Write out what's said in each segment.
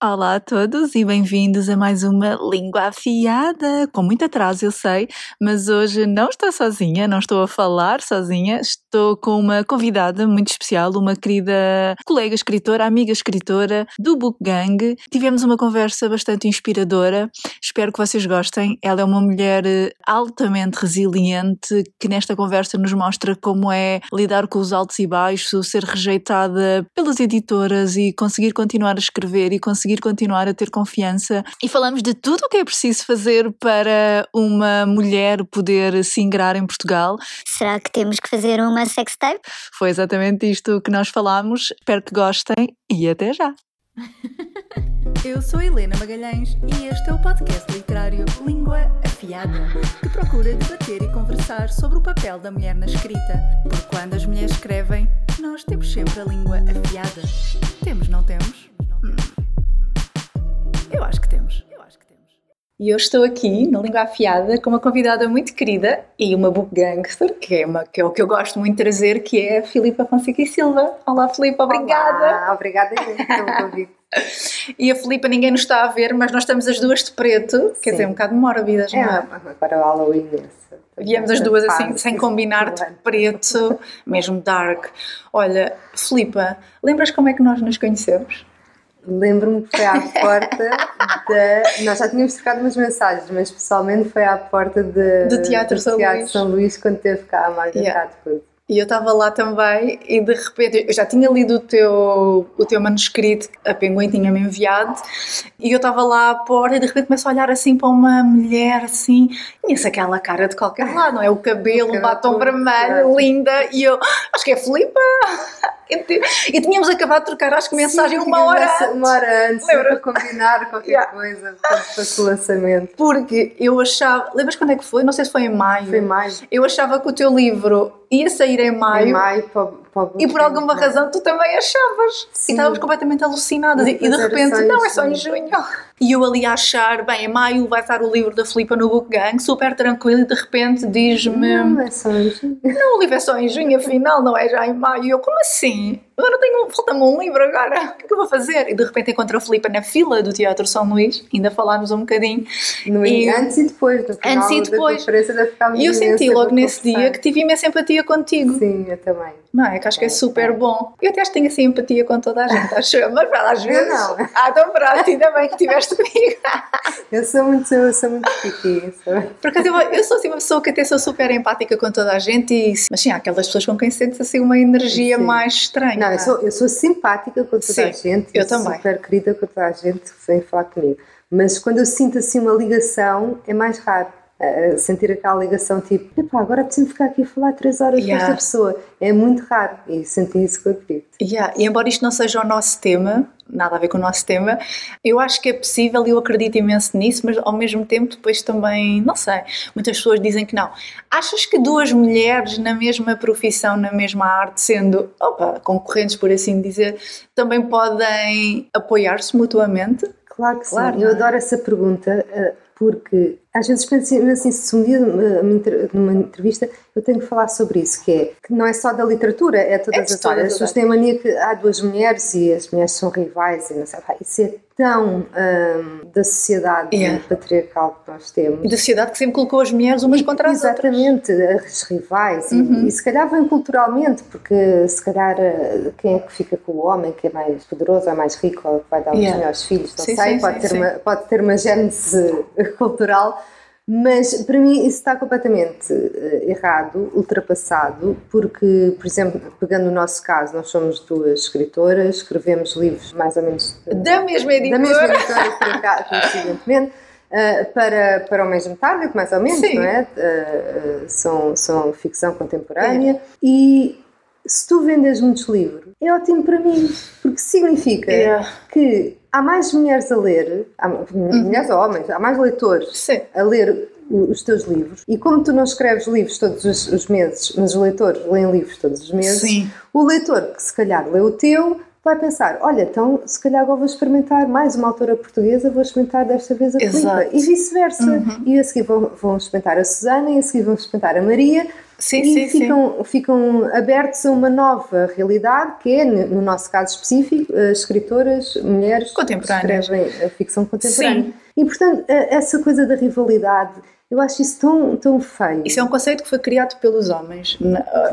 Olá a todos e bem-vindos a mais uma Língua Afiada. Com muito atraso, eu sei, mas hoje não estou sozinha, não estou a falar sozinha, estou com uma convidada muito especial, uma querida colega escritora, amiga escritora do Book Gang. Tivemos uma conversa bastante inspiradora, espero que vocês gostem. Ela é uma mulher eh, altamente resiliente que nesta conversa nos mostra como é lidar com os altos e baixos, ser rejeitada pelas editoras e conseguir continuar a escrever e conseguir conseguir continuar a ter confiança. E falamos de tudo o que é preciso fazer para uma mulher poder se ingrar em Portugal. Será que temos que fazer uma sextape? Foi exatamente isto que nós falámos. Espero que gostem e até já! Eu sou Helena Magalhães e este é o podcast literário Língua Afiada, que procura debater e conversar sobre o papel da mulher na escrita. Porque quando as mulheres escrevem, nós temos sempre a língua afiada. Temos, não temos? Hum. Eu acho que temos. Eu acho que temos. E eu estou aqui na Língua Afiada com uma convidada muito querida e uma book gangster, que é, uma, que é o que eu gosto muito de trazer, que é a Filipa Fonseca e Silva. Olá, Filipa, obrigada. Olá, obrigada pelo convite. e a Filipa, ninguém nos está a ver, mas nós estamos as duas de preto, Sim. quer dizer, um bocado mórbidas, não é? é para o Halloween. Viemos as duas assim, sem combinar de preto, mesmo dark. Olha, Filipa, lembras como é que nós nos conhecemos? Lembro-me que foi à porta da. Nós já tínhamos trocado umas mensagens, mas pessoalmente foi à porta de, do Teatro, do São, Teatro Luís. São Luís quando teve cá a Margaret yeah. Atwood. E eu estava lá também e de repente eu já tinha lido o teu, o teu manuscrito, a Penguin tinha-me enviado, e eu estava lá à porta e de repente começo a olhar assim para uma mulher assim, e essa aquela cara de qualquer lado, não é? O cabelo, o batom vermelho, linda, e eu ah, acho que é Filipa! E tínhamos acabado de trocar, acho que mensagem Sim, uma hora antes. Uma hora antes, Lembra? para combinar qualquer yeah. coisa para o lançamento. Porque eu achava, lembras quando é que foi? Não sei se foi em maio. Foi em maio. Eu achava que o teu livro ia sair em maio. Em maio para e por alguma razão tu também achavas. Sim. E estávamos completamente alucinadas. E, e de repente, não, é só em junho. E eu ali a achar, bem, em maio vai estar o livro da Filipa no Book Gang, super tranquilo, e de repente diz-me. Não, é só em junho. Não, o livro é só em junho, afinal, não é já em maio. E eu, como assim? Agora tenho, falta-me um livro agora, o que é que eu vou fazer? E de repente encontro a Filipa na fila do Teatro São Luís, ainda falámos um bocadinho. No, e, antes e depois, no final antes e depois. da E eu senti logo nesse dia que tive imensa empatia contigo. Sim, eu também. Não é? Que acho que é super bom. Eu até acho que tenho assim empatia com toda a gente, acho mas para às vezes. Eu não. Ah, então pronto, ainda bem que estiveste comigo. eu sou muito, eu sou muito piqui. Por acaso, eu, eu sou assim uma pessoa que até sou super empática com toda a gente, e, mas sim, há aquelas pessoas com quem sentes assim uma energia sim. mais estranha. Não, eu sou, eu sou simpática com toda sim, a gente, eu também. super querida com toda a gente que vem falar comigo. Mas quando eu sinto assim uma ligação, é mais raro uh, sentir aquela ligação tipo, epá, agora preciso ficar aqui a falar três horas yeah. com esta pessoa. É muito raro e senti isso com a Cristo. Yeah. E embora isto não seja o nosso tema, nada a ver com o nosso tema, eu acho que é possível e eu acredito imenso nisso, mas ao mesmo tempo depois também, não sei, muitas pessoas dizem que não. Achas que duas mulheres na mesma profissão, na mesma arte, sendo opa, concorrentes por assim dizer, também podem apoiar-se mutuamente? Claro que claro, sim. Eu é? adoro essa pergunta eh, porque às vezes penso assim, se um dia numa entrevista eu tenho que falar sobre isso, que é que não é só da literatura, é todas é as áreas. As pessoas têm a mania que há duas mulheres e as mulheres são rivais e não sei, isso é tão um, da sociedade yeah. patriarcal que nós temos. E da sociedade que sempre colocou as mulheres umas e, contra as exatamente, outras. Exatamente, as rivais. Uhum. E, e, se calhar vem culturalmente, porque se calhar eh, quem é que fica com o homem que é mais poderoso, é mais rico, ou que vai dar yeah. os melhores filhos, não sim, sei, sim, pode, sim, ter Uma, pode ter uma gênese cultural mas para mim isso está completamente uh, errado, ultrapassado, porque, por exemplo, pegando o nosso caso, nós somos duas escritoras, escrevemos livros mais ou menos de, da mesma editora, da mesma editora coincidentemente, uh, para, para o mesmo target, mais ou menos, Sim. não é? Uh, são, são ficção contemporânea é. e se tu vendes muitos livros, é ótimo para mim, porque significa yeah. que há mais mulheres a ler, há, uhum. mulheres ou homens, há mais leitores Sim. a ler os teus livros. E como tu não escreves livros todos os, os, meses, mas os leitores leem livros todos os meses, Sim. o leitor que se calhar lê o teu vai pensar, olha, então se calhar agora vou experimentar mais uma autora portuguesa, vou experimentar desta vez a Filipa. E vice-versa. Uhum. E a seguir vão, vão experimentar a Susana, e a seguir vão experimentar a Maria, sim, e sim, ficam, sim. ficam abertos a uma nova realidade, que é, no nosso caso específico, as escritoras, mulheres contemporâneas. que escrevem a ficção contemporânea. Sim. E, portanto, essa coisa da rivalidade eu acho isso tão, tão feio. Isso é um conceito que foi criado pelos homens.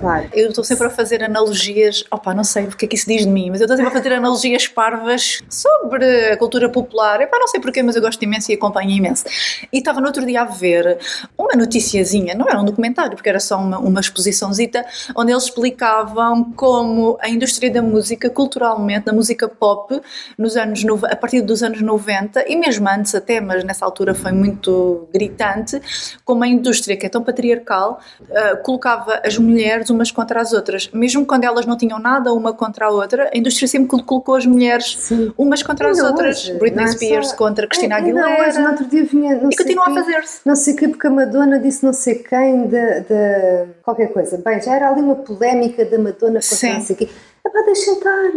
Claro. Eu estou sempre a fazer analogias, opa, não sei o que é que isso diz de mim, mas eu estou sempre a fazer analogias parvas sobre a cultura popular. Epá, não sei porquê, mas eu gosto imenso e acompanho imenso. E estava no outro dia a ver uma noticiazinha, não era um documentário, porque era só uma, uma exposiçãozita, onde eles explicavam como a indústria da música, culturalmente, da música pop, nos anos, a partir dos anos 90, e mesmo antes até, mas nessa altura foi muito gritante, como a indústria que é tão patriarcal uh, colocava as mulheres umas contra as outras, mesmo quando elas não tinham nada uma contra a outra, a indústria sempre colocou as mulheres Sim. umas contra as outras. Hoje, Britney Spears só... contra Cristina Aguilera. Hoje, no outro dia vinha, e continua quem, a fazer-se. Não sei o que, porque a Madonna disse não sei quem de, de, qualquer coisa. Bem, já era ali uma polémica da Madonna contra Sim. não sei o quê. Epá, deixa estar.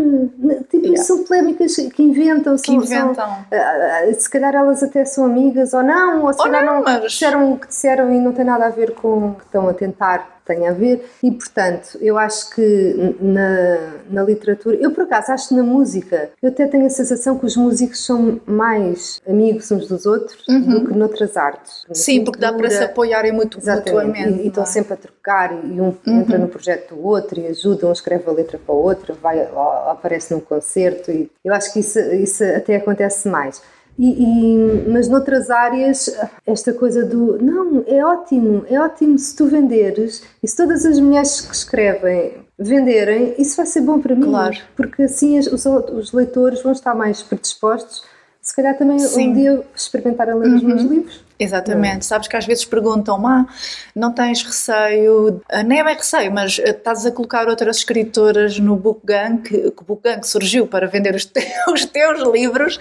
Tipo, yeah. são polémicas que inventam. Que são, inventam. São, uh, se calhar elas até são amigas ou não, ou se ou calhar não, não mas... disseram o que disseram e não tem nada a ver com o que estão a tentar tem a ver e portanto eu acho que na, na literatura eu por acaso acho que na música eu até tenho a sensação que os músicos são mais amigos uns dos outros uhum. do que noutras artes sim porque dá para se apoiarem muito mutuamente e, e estão é? sempre a trocar e um uhum. entra no projeto do outro e ajuda um escreve a letra para o outro vai aparece num concerto e eu acho que isso, isso até acontece mais e, e, mas noutras áreas, esta coisa do não, é ótimo, é ótimo se tu venderes e se todas as mulheres que escrevem venderem, isso vai ser bom para mim. Claro. Porque assim os, os leitores vão estar mais predispostos, se calhar também Sim. um dia experimentar a ler uhum. os meus livros. Exatamente. Sabes que às vezes perguntam ah, não tens receio, ah, nem é bem receio, mas ah, estás a colocar outras escritoras no Book Gang, que, o Book Gang surgiu para vender os teus, os teus livros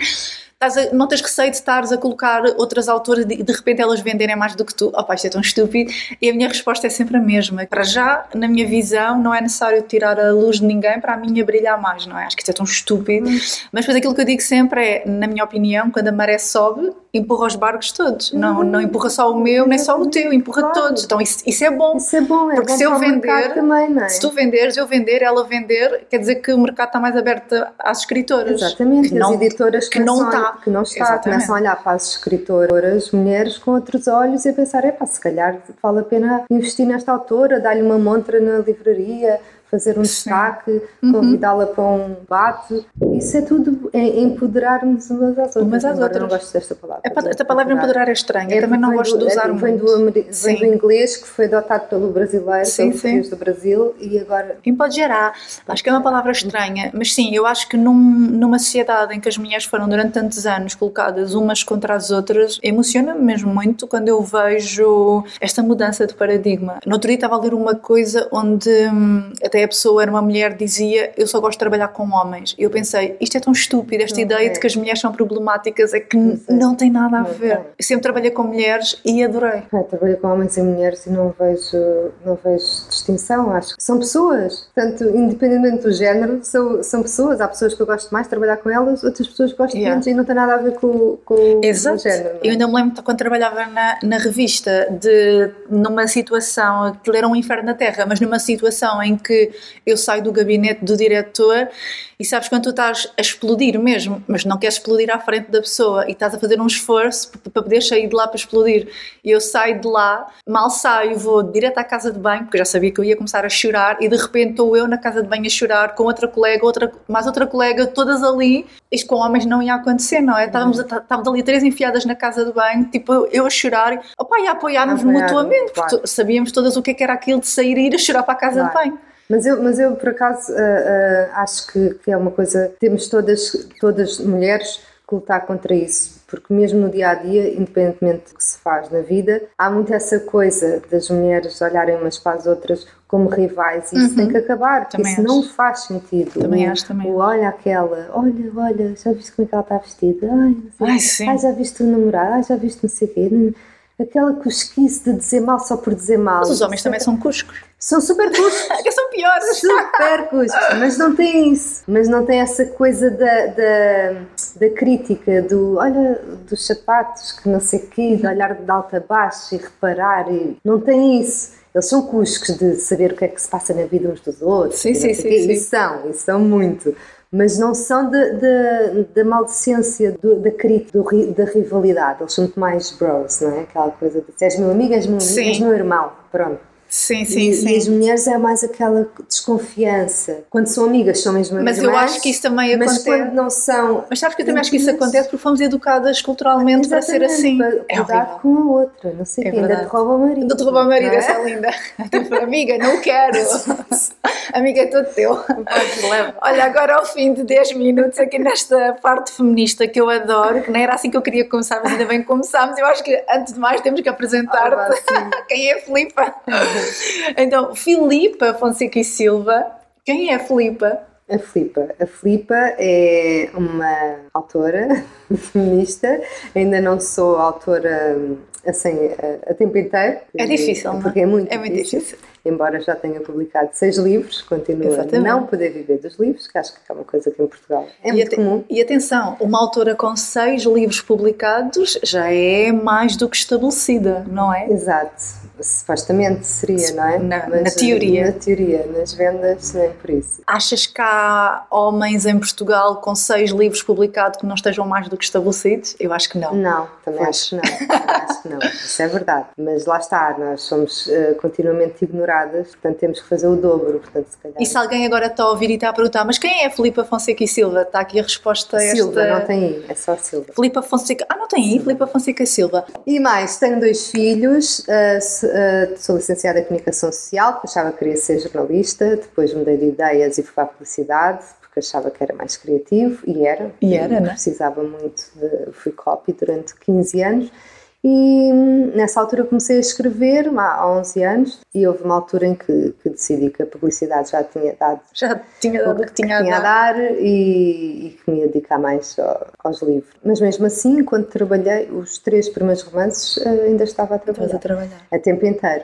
a, não tens receio de estares a colocar outras autoras e de, de repente elas venderem mais do que tu. Oh, pá, isto é tão estúpido. E a minha resposta é sempre a mesma. Para já, na minha visão, não é necessário tirar a luz de ninguém para a minha brilhar mais, não é? Acho que isto é tão estúpido. Hum. Mas depois aquilo que eu digo sempre é, na minha opinião, quando a maré sobe, empurra os barcos todos. Não, não empurra só o meu, nem só o teu, empurra claro. todos. Então isso, isso é bom. Isso é bom, é Porque bom se eu vender, também, é? se tu venderes, eu vender, ela vender, quer dizer que o mercado está mais aberto às escritoras. Exatamente, que as editoras que não está. Que não está. Exatamente começam a olhar para as escritoras mulheres com outros olhos e a pensar, é pá, se calhar vale a pena investir nesta autora, dar-lhe uma montra na livraria, fazer um destaque, uhum. convidá-la para um bate. Isso é tudo é empoderar-nos umas às outras. Umas às outras. Não gosto desta palavra. É, esta palavra empoderar é estranha. É, eu também não gosto do, de usar é, vem muito. Do, vem do inglês, que foi adotado pelo brasileiro, sim, pelo sim. do Brasil, e agora... Empoderar. Acho que é uma palavra estranha, mas sim, eu acho que num, numa sociedade em que as mulheres foram durante tantos anos colocadas umas contra as outras, emociona-me mesmo muito quando eu vejo esta mudança de paradigma. No outro dia estava a ler uma coisa onde hum, até a pessoa era uma mulher, dizia eu só gosto de trabalhar com homens. E eu pensei, isto é tão estúpido, esta não ideia é. de que as mulheres são problemáticas é que não, não tem nada a não ver. Eu sempre trabalhei com mulheres e adorei. É, trabalhei com homens e mulheres e não vejo, não vejo distinção, acho que são pessoas. Portanto, independentemente do género, são, são pessoas. Há pessoas que eu gosto mais de trabalhar com elas, outras pessoas que gosto yeah. menos e não tem nada a ver com, com Exato. o género. É? Eu ainda me lembro quando trabalhava na, na revista de numa situação, que era um inferno na Terra, mas numa situação em que eu saio do gabinete do diretor e sabes quando tu estás a explodir mesmo, mas não queres explodir à frente da pessoa e estás a fazer um esforço para poder sair de lá para explodir. E eu saio de lá, mal saio, vou direto à casa de banho, porque já sabia que eu ia começar a chorar e de repente estou eu na casa de banho a chorar com outra colega, outra, mais outra colega, todas ali. Isto com homens não ia acontecer, não é? Estávamos, estávamos ali três enfiadas na casa de banho, tipo eu a chorar opa, e a apoiar-nos mutuamente, claro. porque sabíamos todas o que, é que era aquilo de sair e ir a chorar para a casa claro. de banho. Mas eu, mas eu por acaso, uh, uh, acho que, que, é uma coisa. Temos todas, todas mulheres que lutar contra isso, porque mesmo no dia a dia, independentemente do que se faz na vida, há muito essa coisa das mulheres olharem umas para as outras como rivais e isso uhum. tem que acabar, porque também isso acho. não faz sentido. Também o, acho, também. O, olha aquela, olha, olha, já viste como é que ela está vestida? Ai. Ai. Ai, já viste o namorado? Ai, já viste não sei o quê aquela cosquice de dizer mal só por dizer mal. Mas os homens também são cuscos. São super cuscos. que são piores. Super cuscos. Mas não tem isso. Mas não tem essa coisa da, da, da crítica, do olha, dos sapatos, que não sei o quê, de olhar de alta a baixo e reparar. E não tem isso. eles são cuscos de saber o que é que se passa na vida uns dos outros. Sim, sim, sim, sim. E são, e são muito. Mas não são da maldecência, do, da crítica, do, da rivalidade. Eles são muito mais bros, não é? Aquela coisa de se és meu amigo, és meu amigo, és meu irmão. Pronto. Sim, sim, e, sim. E as mulheres é mais aquela desconfiança. Quando são amigas, são mesmo Mas irmãs, eu acho que isso também acontece. Mas quando não são. Mas sabes que eu também acho que isso acontece porque fomos educadas culturalmente para ser assim. Para é cuidar com a outra, não sei é quem. Ainda te rouba o marido. Ainda te rouba o marido, é? essa é linda. Tipo, amiga, não quero. amiga, é todo teu. Olha, agora ao fim de 10 minutos, aqui nesta parte feminista que eu adoro, que não era assim que eu queria começar, mas ainda bem que começámos. Eu acho que antes de mais temos que apresentar-te quem é a Filipa. Então, Filipa Fonseca e Silva. Quem é a Filipa? A Filipa. A Filipa é uma autora feminista. Ainda não sou autora assim a, a tempo inteiro. É difícil, não? Porque é muito, é muito difícil. difícil. Embora já tenha publicado seis livros, continuo Exatamente. a não poder viver dos livros, que acho que é uma coisa que em Portugal é e muito comum. E atenção, uma autora com seis livros publicados já é mais do que estabelecida, não é? Exato. Supostamente seria, não é? Na, Mas, na teoria. Na teoria, nas vendas, nem por isso. Achas que há homens em Portugal com seis livros publicados que não estejam mais do que estabelecidos? Eu acho que não. Não, também Pois. acho que não. Acho que não. Isso é verdade. Mas lá está, nós somos uh, continuamente ignoradas, portanto temos que fazer o dobro. Portanto, se calhar... E se alguém agora está a ouvir e está a perguntar, mas quem é a Filipa Fonseca e Silva? Está aqui a resposta a esta... Silva, não tem I, é só Silva. Filipa Fonseca... Ah, não tem I? Filipa Fonseca e Silva. E mais, tenho dois filhos, uh, uh, sou licenciada em Comunicação Social, porque achava que queria ser jornalista, depois mudei de ideias e fui para a publicidade, porque achava que era mais criativo, e era. E era, né? Precisava muito de... Fui copy durante 15 anos. E nessa altura comecei a escrever, há 11 anos, e houve uma altura em que, que decidi que a publicidade já tinha dado Já tinha dado o que tinha, tinha a dar e, e que me ia dedicar mais ao, aos livros. Mas mesmo assim, quando trabalhei, os três primeiros romances eh, ainda estava a trabalhar. a trabalhar. A tempo inteiro.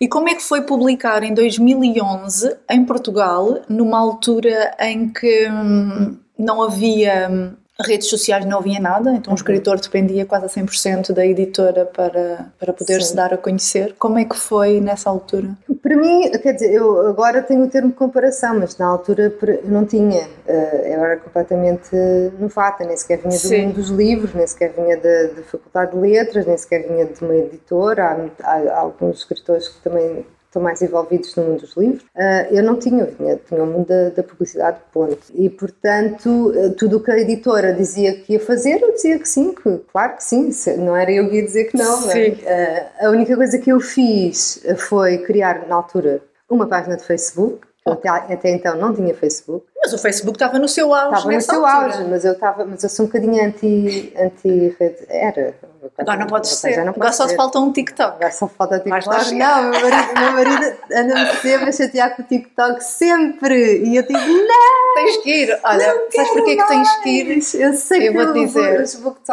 E como é que foi publicar em 2011 em Portugal, numa altura em que hum, não havia hum, redes sociais, não havia nada, então o escritor dependia quase a 100% da editora para, para poder Sim. se dar a conhecer. Como é que foi nessa altura? Para mim, quer dizer, eu agora tenho o termo de comparação, mas na altura não tinha. Eh, Eu era completamente novata, nem sequer vinha do Sim. mundo dos livros, nem sequer vinha da, da Faculdade de Letras, nem sequer vinha de uma editora. Há, há alguns escritores que também estão mais envolvidos no mundo dos livros. Uh, eu não tinha, eu tinha, o mundo da, da, publicidade, ponto. E, portanto, uh, tudo o que a editora dizia que ia fazer, eu dizia que sim, que, claro que sim, não era eu que ia dizer que não. Sim. Uh, a única coisa que eu fiz foi criar, na altura, uma página de Facebook. Até, até então não tinha Facebook. Mas o Facebook estava no seu auge. Estava no seu altura. auge, mas eu, estava, mas eu sou um bocadinho anti, anti. Era. Agora não podes ser. Não Agora só te falta um TikTok. Agora só falta TikTok. Lá não, meu marido, meu marido anda-me sempre a chatear com o TikTok, sempre. E eu digo, não! Tens que ir. Olha, sabes porquê que tens que ir? Eu sei eu que vou te dizer.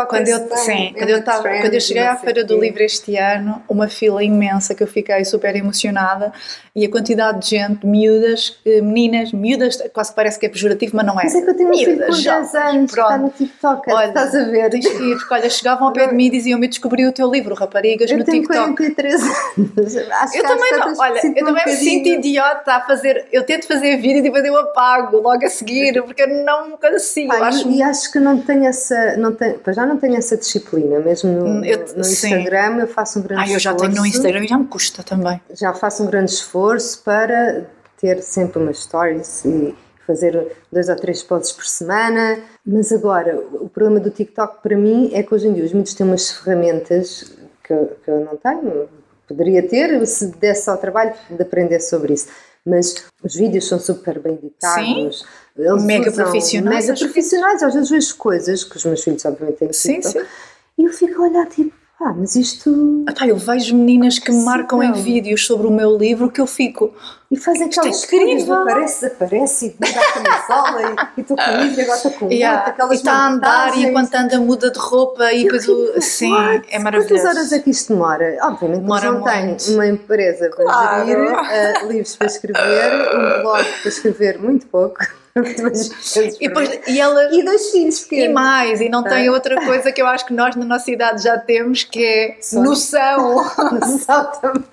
Quando eu, sim, quando eu, tava, quando eu cheguei à Feira do. Livro este ano, uma fila imensa que eu fiquei super emocionada e a quantidade de gente, miúdas, eh, meninas, miúdas, quase parece que é pejorativo, mas não é. Mas é que eu tenho filho com Miúdas, 10 jovens, anos, está no TikTok, Olha, estás a ver? Tens que ir, porque olha, chegavam ao pé de mim e diziam-me: Eu descobri o teu livro, Raparigas, Eu no tenho TikTok. 43 anos. Acho Eu também não, olha, eu um também me sinto idiota a fazer. Eu tento fazer vídeo e depois eu apago logo a seguir, porque eu não consigo. Eu acho e, acho que não tenho essa, não tenho, já não tenho essa disciplina, mesmo no, Hum, eu- no-. Instagram eu faço um grande Ah, eu já tenho no esforço. Instagram e já me custa também. já faço um grande esforço para ter sempre umas stories e fazer dois ou três posts por semana, mas agora o problema do TikTok para mim é que hoje em dia os miúdos têm umas ferramentas que, eu- que eu não tenho, poderia ter se desse ao trabalho de aprender sobre isso. Mas os vídeos são super bem editados. Eles Mega profissionais, Mega que- profissionais. Às vezes vejo coisas que os meus filhos, obviamente, têm Sim, TikTok, sim. E eu fico a olhar tipo, ah, mas isto. Ah, pá, eu vejo meninas que me marcam em vídeos sobre o meu livro que eu fico. E fazem Isto é aquelas incrível. coisas, aparece, aparece e dá a camisola e estou com um livro e agora estou com Yeah, outro, e está a andar e enquanto anda muda de roupa e depois o. Sim, what? é Quantas maravilhoso. horas é que isto demora? Obviamente Demora não muito. uma empresa para Claro. gerir, eh, livros para escrever, um blog para escrever muito pouco. E, depois, e, ela, e dois filhos pequenos. E mais, e não tem outra coisa que eu acho que nós na nossa idade já temos, que é Só. noção. noção também.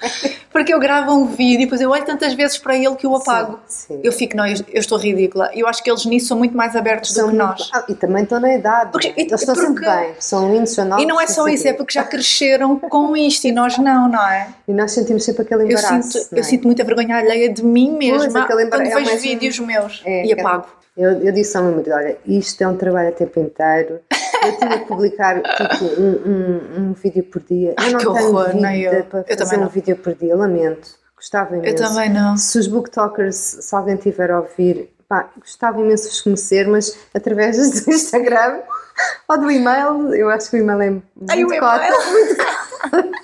Porque eu gravo um vídeo e depois eu olho tantas vezes para ele que eu apago. Sim, sim. Eu fico, não, eu, eu, estou ridícula. Eu acho que eles nisso são muito mais abertos são do que nós. Ah, e também estão na idade. Porque, eles estão porque, sempre bem, são lindos, são novos. E não é só isso, é porque já cresceram com isto e nós não, não é? E nós sentimos sempre aquele embaraço. Eu sinto, é? eu sinto muita vergonha alheia de mim mesma pois, quando é vejo vídeos meus é, e Eu, eu disse ao meu marido: olha, isto é um trabalho a tempo inteiro. Eu tinha que publicar tipo, um, um, um vídeo por dia. Ai, eu não tenho horror, vida eu. para eu fazer um vídeo por dia, lamento. Gostava imenso. Eu também não. Se os booktokers, se alguém tiver a ouvir, pá, gostava imenso de vos conhecer, mas através do Instagram ou do e-mail, eu acho que o e-mail é muito Ai, muito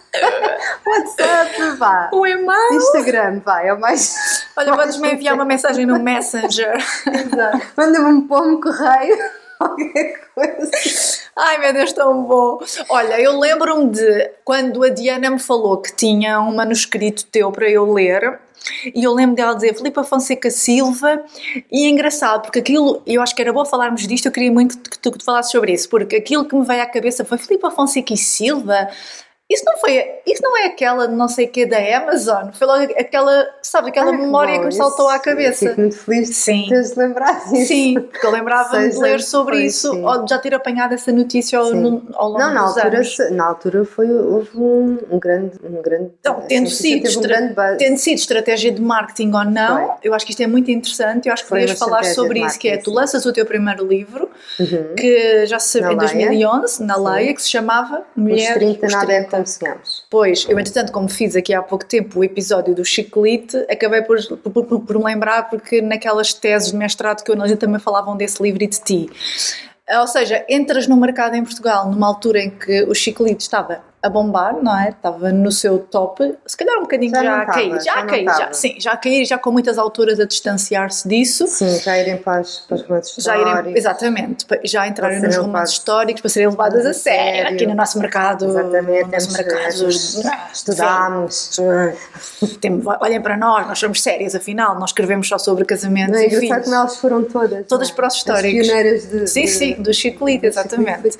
WhatsApp, vá. O e-mail. Instagram, vai, é o mais. Olha, podes-me enviar uma mensagem no Messenger. Exato. Manda-me um pomo correio. Qualquer coisa. Ai meu Deus, tão bom! Olha, eu lembro-me de quando a Diana me falou que tinha um manuscrito teu para eu ler. E eu lembro dela dizer Filipa Fonseca Silva, e é engraçado, porque aquilo, eu acho que era bom falarmos disto, eu queria muito que tu, que tu falasses sobre isso, porque aquilo que me veio à cabeça foi Filipa Fonseca e Silva, isso não foi, isso não é aquela não sei que da Amazon, foi logo aquela, sabe, aquela Ai, memória que, que me saltou à cabeça. Fico muito feliz de sim. teres lembrado disso. Sim, porque eu lembrava de ler sobre foi, isso, sim. ou de já ter apanhado essa notícia ao, no, ao longo não, na dos altura, anos. Na altura foi, houve um, um grande, um grande... Então, tendo, sido, um grande tendo sido estratégia de marketing ou não, foi. eu acho que isto é muito interessante, eu acho que podias falar sobre isso, que é, tu lanças o teu primeiro livro, uhum. que já se em 2011, na Leia, que se chamava Mulher... Os 30 nada como sonhamos. Pois, eu entretanto, como fiz aqui há pouco tempo o episódio do Chiclete, acabei por, por, por, por me lembrar, porque naquelas teses de mestrado que eu analisei também falavam desse livro e de ti. Ou seja, entras no mercado em Portugal numa altura em que o Chiclete estava a bombar, não é? Estava no seu top, se calhar um bocadinho já, já a cair, já, já a cair, já, sim, já a cair, já com muitas autoras a distanciar-se disso. Sim, já irem para, as, para os romances já históricos. Irem, exatamente, já entrarem nos romances históricos para serem levadas a sério, sério, aqui no nosso mercado. Exatamente, no nosso mercado, estudamos. olhem para nós, nós somos sérias, afinal, nós escrevemos só sobre casamentos não, é e filhos. como elas foram todas. Todas para os históricos. As pioneiras de... Sim, de, sim, do Chico Lito, exatamente.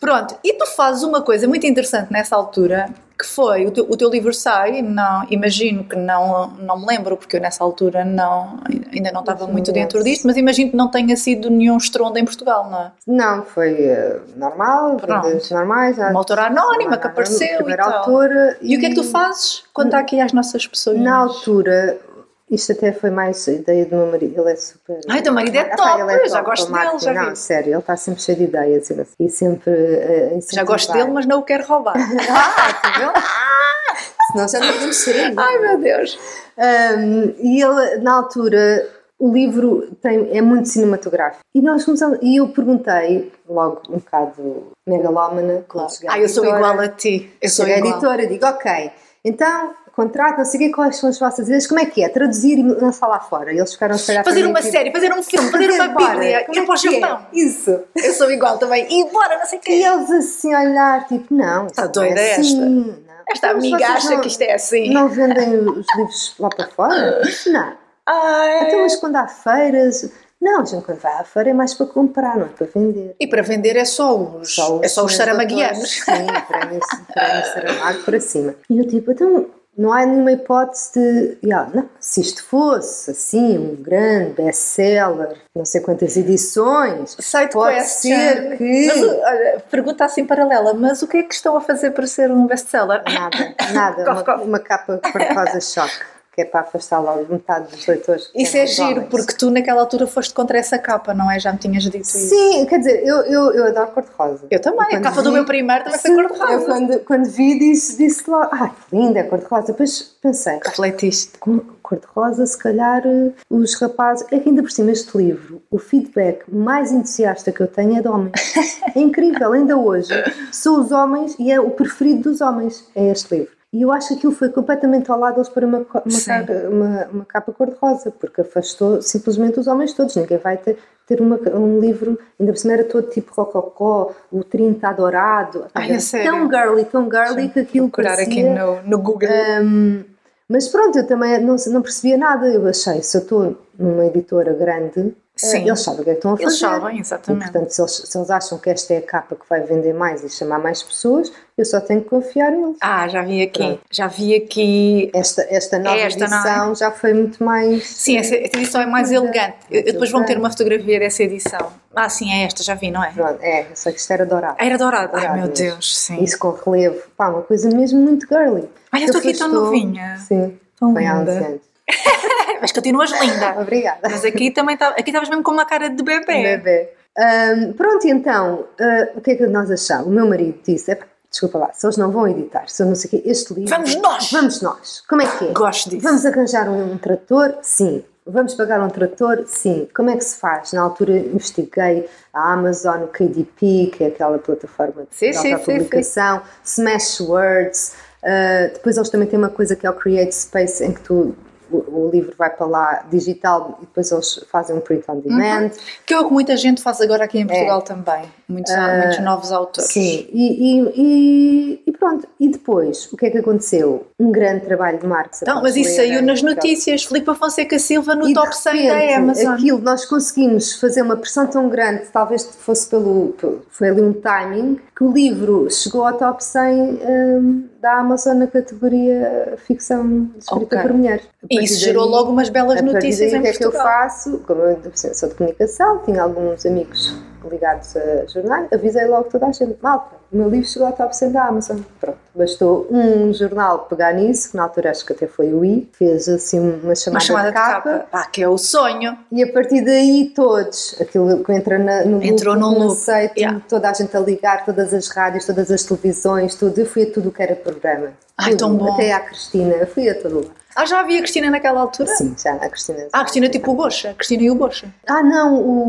Pronto, e tu fazes uma coisa muito interessante interessante nessa altura que foi. O teu, o teu livro sai não imagino que não não me lembro porque eu nessa altura não ainda não estava muito dentro disto mas imagino que não tenha sido nenhum estrondo em Portugal não é? Não foi uh, normal Pronto. normais uma autora anónima que apareceu e tal. autora e, e, o que é que tu fazes quando está aqui às nossas pessoas? Na altura isto até foi mais ideia do meu marido, ele é super. Ai, teu marido é top, é top já gosto dele, já Não, sério, ele está sempre cheio de ideias e sempre. Uh, já gosto dele, mas não o quero roubar. ah, tu viu? Senão já não podemos ser. Ai, meu Deus. Um, e ele, na altura, o livro tem, é muito cinematográfico. E nós começamos, e eu perguntei, logo um bocado megalómana, claro. Ah, eu sou igual a ti. Eu sou igual. editora, digo, ok, então contrato, não sei o quê, quais são as vossas ideias, como é que é? Traduzir e lançar lá fora. Eles ficaram a olhar Fazer uma série, fazer um filme, fazer, fazer uma bíblia, ir para o é Japão. É? Isso. Eu sou igual também. E bora, não sei o quê. E eles assim a olhar, tipo, não. Está doida é assim, esta? Não. Esta amiga acha não, que isto é assim. Não vendem os livros lá para fora? Não. Ai. Então, mas quando há feiras. Não, gente quando vai à feira é mais para comprar, não é para vender. E para vender é só os, só os é só os saramaguianos. Sim, para mim, para mim saramago para cima. E eu tipo, então não há nenhuma hipótese de. Yeah, não, se isto fosse assim, um grande best-seller, não sei quantas edições, Site pode question. ser que. Mas, olha, pergunta assim paralela, mas o que é que estão a fazer para ser um best-seller? Nada, nada. uma, uma capa cor-de-rosa choque que é para afastar logo metade dos leitores. Isso é giro, homens. porque tu naquela altura foste contra essa capa, não é? Já me tinhas dito isso. Sim, quer dizer, eu, eu, eu adoro cor-de-rosa. Eu também, a capa vi, do meu primeiro também foi cor-de-rosa. Eu quando, quando vi disse, disse logo, ah, que linda, é cor-de-rosa. Depois pensei, refletiste. Cor-de-rosa, se calhar eh, os rapazes. É que ainda por cima este livro, o feedback mais entusiasta que eu tenho é de homens. é incrível, ainda hoje. São os homens e é o preferido dos homens, é este livro. E eu acho que aquilo foi completamente ao lado deles para uma, uma, cara, uma, uma capa cor-de-rosa, porque afastou simplesmente os homens todos. Ninguém vai ter, ter uma, um livro, ainda por cima era todo tipo rococó, o 30 adorado. Ai, é tão girly, tão girly que aquilo procurar parecia, aqui no, no Google. Um, mas pronto, eu também não, não percebia nada. Eu achei, se eu estou numa editora grande, Sim. eles sabem o que é que estão a fazer. Eles sabem, E, exatamente. portanto, se eles, se eles acham que esta é a capa que vai vender mais e chamar mais pessoas, eu só tenho que confiar neles. Ah, já vi aqui. Pronto. Já vi aqui. Esta, esta nova esta, não é? edição já foi muito mais. Sim, essa, essa edição é mais elegante. Depois elegante. meter uma fotografia dessa edição. Ah, sim, é esta, já vi, não é? Pronto, é, eu sei que isto era dourado. Era dourado. Ai, meu. Deus, sim. Isso com relevo. Pá, uma coisa mesmo muito girly. Olha, estou aqui tão novinha. Sim, Tão foi há uns linda. Mas continuas linda. Obrigada. Mas aqui também tá- aqui estavas mesmo com uma cara de bebê. Bebê. Ahm, pronto, então, ah, o que é que nós achamos? O meu marido disse: "Epá, desculpa lá, se eles não vão editar, se eu não sei o quê, este livro. Vamos nós! Vamos nós! Como é que é? Gosto disso. Vamos arranjar um, um trator? Sim. Vamos pagar um trator? Sim. Como é que se faz? Na altura investiguei a Amazon, o KDP, que é aquela plataforma de Sim, sim, sim, autopublicação, Smashwords. ah, depois eles também têm uma coisa que é o Create Space, em que tu, o, o livro vai para lá digital e depois eles fazem um print on demand. Que é o que muita gente faz agora aqui em Portugal também. Muitos, muitos novos autores. É. Ah, Sim, e, e- e- e pronto. E depois, o que é que aconteceu? Um grande trabalho de marketing. Então, mas isso saiu nas notícias. Filipe Fonseca Silva no E top 100 repente, da Amazon. Aquilo, nós conseguimos fazer uma pressão tão grande, talvez fosse pelo. Foi ali um timing, que o livro chegou ao top 100 hum, da Amazon na categoria ficção escrita Ok. por mulheres. E isso gerou daí- logo umas belas notícias daí, em o que é que eu faço? Como eu sou de comunicação, tinha alguns amigos ligados a jornais, avisei logo toda a gente: malta, o meu livro chegou ao top 100 da Amazon. Pronto, bastou um jornal pegar nisso, que na altura acho que até foi o I, fez assim uma chamada, Uma chamada de capa. Pá, que é o sonho. e a partir daí todos, aquilo que entra na, no Entrou loop, num loop, conceito, yeah. toda a gente a ligar, todas as rádios, todas as televisões, tudo. Eu fui a tudo o que era programa. Ai, Tudo. tão bom. Até à Cristina, eu fui a todo lado. Ah, já havia a Cristina naquela altura? Sim, já a Cristina. Ah, a Cristina tipo o Gocha. A Cristina e o Gocha. Ah, não, o,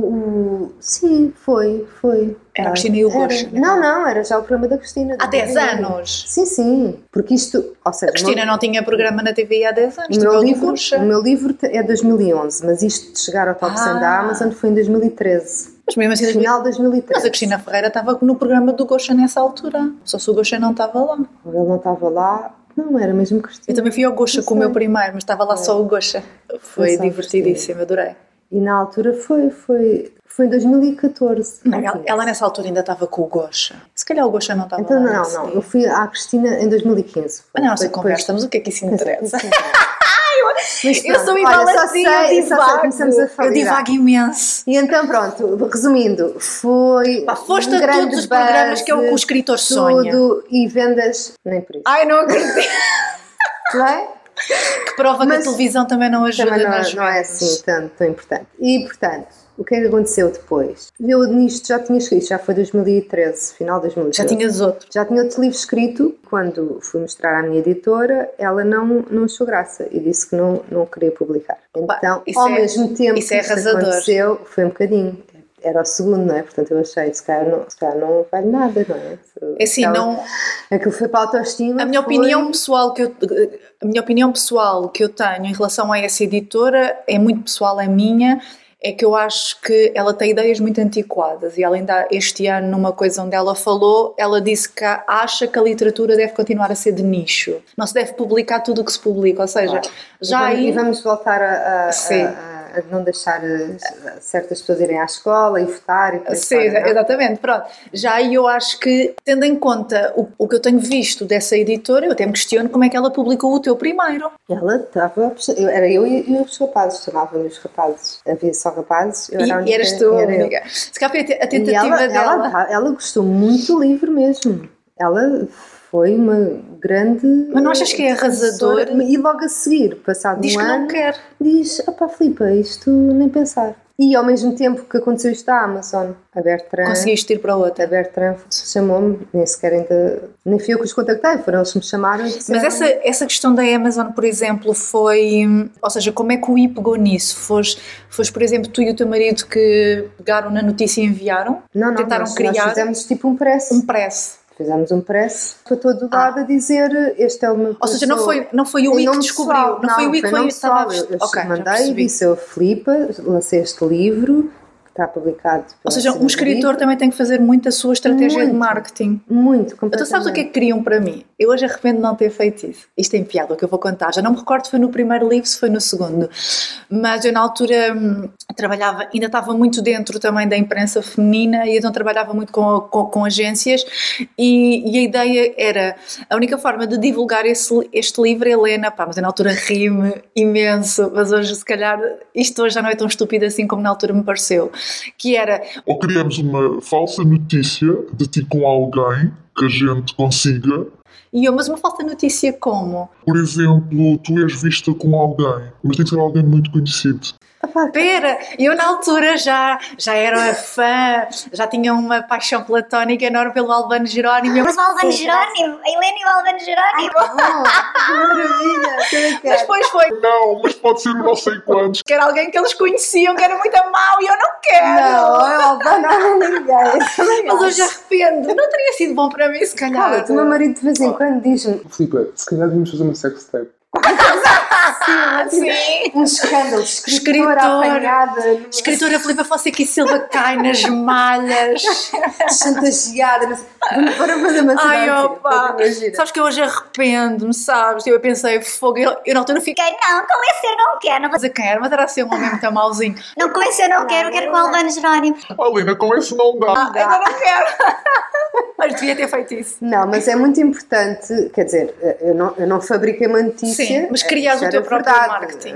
o- Sim, foi, foi. Era a Ah, Cristina e o era. Gocha, né? Não, não, era já o programa da Cristina. Há da 10 TV. anos. Sim, sim. Porque isto, ou seja, A Cristina não tinha programa na TV há 10 anos. o meu, o do livro, o meu livro é 2011, mas isto de chegar ao top 100 da Ah. Amazon foi em 2013. Mas mesmo assim, Final de 2013. mas a Cristina Ferreira estava no programa do Gocha nessa altura. Só se o Gocha não estava lá. Ele não estava lá. Não, era mesmo Eu Cristina. também fui ao Não com o meu primeiro, mas estava lá só o Gocha. Foi a divertidíssimo, adorei. E na altura foi, foi, foi em 2014. Não, ela, ela nessa altura ainda estava com o Gocha. Se calhar o Gocha não estava Então, não, não. Eu fui à Cristina em 2015. Mas na nossa Foi depois- conversa, mas o que é que isso interessa? Mas Eu sou olha, igual só a ti, sei- eu divago. Eu divago imenso. E então, pronto, resumindo, foi. Pá, foste um a todos os programas que é o que o escritor sonha. Tudo, e vendas, nem por isso. Ai, não acredito. Não é? Que prova que a Mas televisão também não ajuda Também não, nas não é assim tão, tão importante. E, portanto, o que é que aconteceu depois? Eu nisto já tinha escrito, já foi 2013, final de 2013. Já tinhas outro. Já tinha outro livro escrito. Quando fui mostrar à minha editora, ela não, não achou graça e disse que não, não queria publicar. Então, isso ao é- mesmo tempo isso é que isto arrasador. aconteceu, foi um bocadinho. Era o segundo, não é? Portanto, eu achei, se calhar não, se calhar não vale nada, não é? É assim, Aquela- não. Aquilo foi para a autoestima. A minha foi- opinião pessoal que eu, a minha opinião pessoal que eu tenho em relação a essa editora é muito pessoal, é minha. É que eu acho que ela tem ideias muito antiquadas e ela ainda este ano numa coisa onde ela falou, ela disse que acha que a literatura deve continuar a ser de nicho. Não se deve publicar tudo o que se publica, ou seja, já e vamos, aí e vamos voltar a, a- Sim. a- não deixar eh, certas pessoas irem à escola e votar e Sim, é? exatamente, pronto. Já aí eu acho que, tendo em conta o, o que eu tenho visto dessa editora, eu até me questiono como é que ela publicou o teu primeiro. Ela estava. eu- Era eu e, e os rapazes, chamavam-me os rapazes. Havia só rapazes. Eu era a e única- eras tu, era eu. amiga. Se calhar foi a te- a tentativa ela, dela. ela, tá- ela gostou muito do livro mesmo. Ela foi uma grande. Mas não achas que é arrasador? E logo a seguir, passado Diz um que ano, não quer. diz: opá, Filipe, isto nem pensar. E ao mesmo tempo que aconteceu isto à Amazon, a Bertrand. Conseguiste ir para A outra. Bertrand chamou-me, nem sequer ainda. Nem fui eu que os contactei, foram eles que me chamaram e Mas disseram. essa, essa questão da Amazon, por exemplo, foi. Ou seja, como é que o I pegou nisso? Foste, por exemplo, tu e o teu marido que pegaram na notícia e enviaram? Não, não, tentaram nós, criar nós fizemos tipo um press. um press. Fizemos um press para todo o lado a dizer este é o meu Ou seja, não foi, não foi o I que descobriu. pessoal, não, foi o I que foi estava a pessoal. Eu, eu Ok, já mandei e disse eu, Filipa, lancei este livro está publicado. Ou seja, um escritor também tem que fazer muito a sua estratégia muito, de marketing. Muito, completamente. Então sabes o que é que queriam para mim? Eu hoje arrependo de não ter feito isso. Isto é piada o que eu vou contar. Já não me recordo se foi no primeiro livro, se foi no segundo. Mas eu na altura hum, trabalhava, ainda estava muito dentro também da imprensa feminina e então trabalhava muito com, com, com agências e, e, a ideia era, a única forma de divulgar esse, este livro, Helena, pá, mas eu na altura ri-me imenso, mas hoje se calhar isto hoje já não é tão estúpido assim como na altura me pareceu, que era... Ou criamos uma falsa notícia de ti com alguém que a gente consiga e eu, mas uma falsa notícia como? Por exemplo, tu és vista com alguém, mas tem que ser alguém muito conhecido. Pera, eu na altura já, já era fã, já tinha uma paixão platónica enorme pelo Albano Jerónimo. Mas o Albano Jerónimo, a Helena e o Albano Jerónimo. que maravilha! Mas depois foi. Não, mas pode ser não sei quantos. Que era alguém que eles conheciam, que era muito mau e eu não quero. Não, é o Albano não ninguém. Mas hoje arrependo. Não teria sido bom para mim, se calhar. Olha, o meu marido de vez em quando diz-me. Filipe, se calhar devíamos fazer uma sex tape. Sim, um escândalo. Escritora, escritora apanhada. Escritora Filipe Fonseca e Silva cai nas malhas. Chantageada. Para fazer uma Ai, opa. Sabes que eu hoje arrependo-me, sabes? Eu pensei, fogo. Eu, eu na altura fiquei. Não, com esse eu não quero. Não vou... Mas a quem era? Mas era assim um homem muito mauzinho. Não, com esse eu não quero. Eu quero com o Albano Jerónimo. Oh, Lina, com esse não dá. Ah, ainda não quero. mas devia ter feito isso. Não, mas é muito importante. Quer dizer, eu não, eu não fabriquei uma notícia. Sim, mas crias o teu próprio verdade. marketing.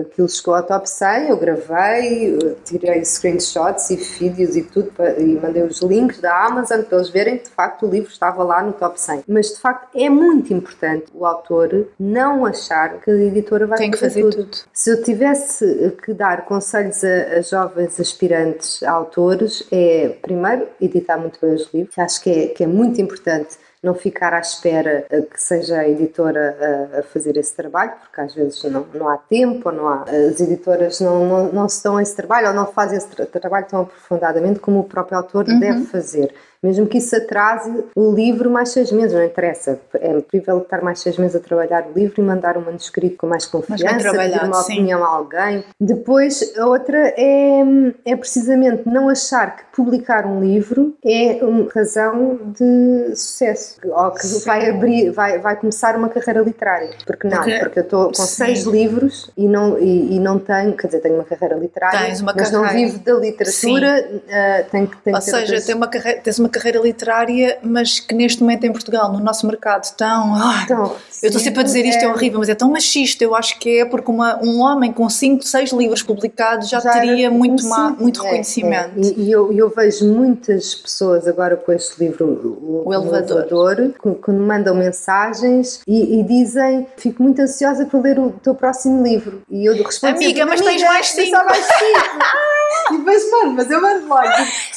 Aquilo chegou ao top 100, eu gravei, tirei screenshots e vídeos e tudo e mandei os links da Amazon para eles verem que de facto o livro estava lá no top 100. Mas de facto é muito importante o autor não achar que a editora vai Tem que fazer tudo. tudo. Se eu tivesse que dar conselhos a, a jovens aspirantes a autores, é primeiro editar muito bem os livros, que acho que é, que é muito importante não ficar à espera eh, que seja a editora a, a, fazer esse trabalho, porque às vezes não, não há tempo, ou não há, as editoras não, não, não se dão esse trabalho ou não fazem esse tra trabalho tão aprofundadamente como o próprio autor uhum. deve fazer mesmo que isso atrase o livro mais seis meses, não interessa. É preferível estar mais seis meses a trabalhar o livro e mandar um manuscrito com mais confiança, pedir uma sim. opinião a alguém. Depois, a outra é, é precisamente não achar que publicar um livro é uma razão de sucesso, ou que sim. vai abrir, vai, vai começar uma carreira literária. Porque não, porque, porque eu estou com sim. seis livros e não, e, e, não tenho, quer dizer, tenho uma carreira literária, mas carreira. não vivo da literatura, uh, tenho que tenho Ou seja, tem uma carreira, tens uma carreira literária, mas que neste momento em Portugal, no nosso mercado tão. Ah, então, eu estou sempre a dizer isto, é, é horrível, mas é tão machista. Eu acho que é porque uma, um homem com 5, 6 livros publicados já, já teria muito, má, muito é, reconhecimento. É. E, eu, eu, vejo muitas pessoas agora com este livro, O, o Elevador, elevador quando mandam mensagens e, e, dizem: Fico muito ansiosa por ler o teu próximo livro. E eu respondo: Amiga, mas tens mais 5. e depois, mano, mas eu mando logo.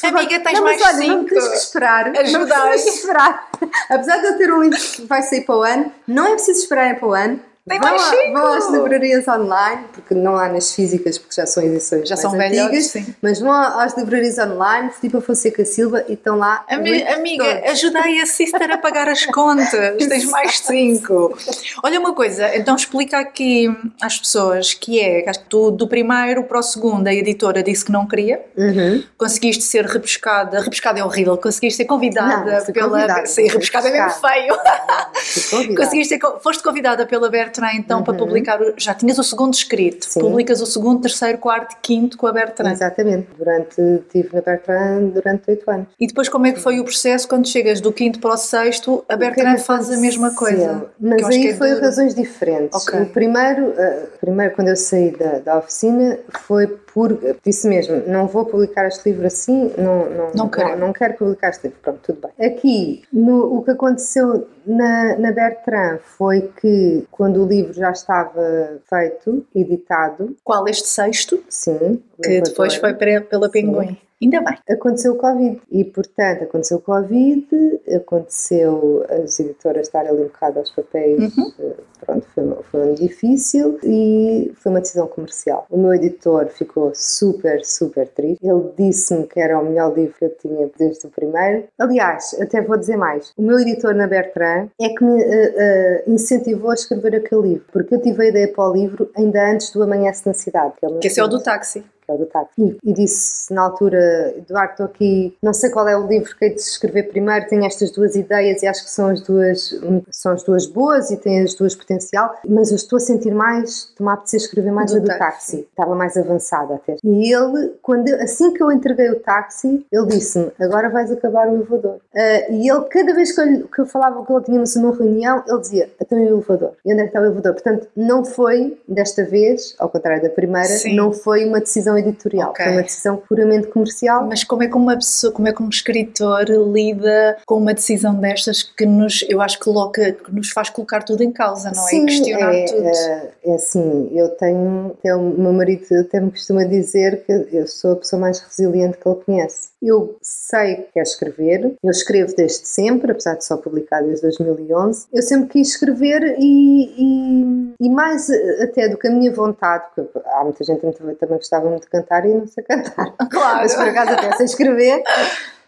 Amiga, tens não, mais 5. Esperar. Ajudar. Não esperar. Apesar de eu ter um livro que vai sair para o ano, não é preciso esperar para o ano. Tem mais cinco. Vão às livrarias online, porque não há nas físicas, porque já são edições já são antigas, sim. mas vão às livrarias online, tipo a Fonseca Silva, e estão lá. Ami amiga, todos. ajudei a sister a pagar as contas, tens mais cinco. Olha uma coisa, então explica aqui às pessoas que é, acho que tu do primeiro para o segundo a editora disse que não queria, uhum. conseguiste ser repescada, repescada é horrível, conseguiste ser convidada não, pela. Convidada, sim, repescada é mesmo feio. conseguiste ser, foste convidada pela Bertrand então uhum. para publicar, já tinhas o segundo escrito, Sim. publicas o segundo, terceiro, quarto, quinto com a Bertrand. Exatamente, durante, estive na Bertrand durante oito anos. E depois como é que foi o processo quando chegas do quinto para o sexto, a Bertrand é faz a mesma coisa? Mas aí é foi de... razões diferentes. Okay. O primeiro, uh, primeiro, quando eu saí da, da oficina, foi por, disse mesmo, não vou publicar este livro assim, não, não, não, quero. não, não quero publicar este livro, pronto, tudo bem. Aqui, no, o que aconteceu na, na Bertrand foi que quando o livro já estava feito, editado. Qual este sexto? Sim. Que depois foi pela Pinguim. Ainda bem. Aconteceu o Covid e, portanto, aconteceu o Covid, aconteceu as editoras estarem ali um bocado aos papéis, uhum. Eh, pronto, foi, foi um difícil e foi uma decisão comercial. O meu editor ficou super, super triste. Ele disse-me que era o melhor livro que eu tinha desde o primeiro. Aliás, até vou dizer mais, o meu editor na Bertrand é que me uh, uh, incentivou a escrever aquele livro, porque eu tive a ideia para o livro ainda antes do Amanhece na Cidade. Que, é que esse é o do táxi que é o do táxi. E, disse na altura, Eduardo, estou aqui, não sei qual é o livro que hei de escrever primeiro, tenho estas duas ideias e acho que são as duas, são as duas boas e têm as duas potencial, mas eu estou a sentir mais, estou-me a apetecer escrever mais Do a do táxi. táxi. Estava mais avançada até. E ele, quando eu- assim que eu entreguei o táxi, ele disse-me, agora vais acabar o elevador. Ah, e ele, cada vez que eu, que eu falava que ele tínhamos uma reunião, ele dizia, então e o elevador? E onde é que está o elevador? Portanto, não foi, desta vez, ao contrário da primeira, Sim. não foi uma decisão editorial, Ok. foi uma decisão puramente comercial. Mas como é que uma pessoa, como é que um escritor lida com uma decisão destas que nos, eu acho que coloca, que nos faz colocar tudo em causa, não é? E questionar é, tudo. é, é assim, eu tenho, o meu marido até me costuma dizer que eu sou a pessoa mais resiliente que ele conhece. Eu sei que quero escrever, eu escrevo desde sempre, apesar de só publicar desde 2011. Eu sempre quis escrever e, e, e mais eh, até do que a minha vontade, porque há muita gente que também gostava muito de cantar e não sei cantar. Claro. Mas por acaso até sei escrever.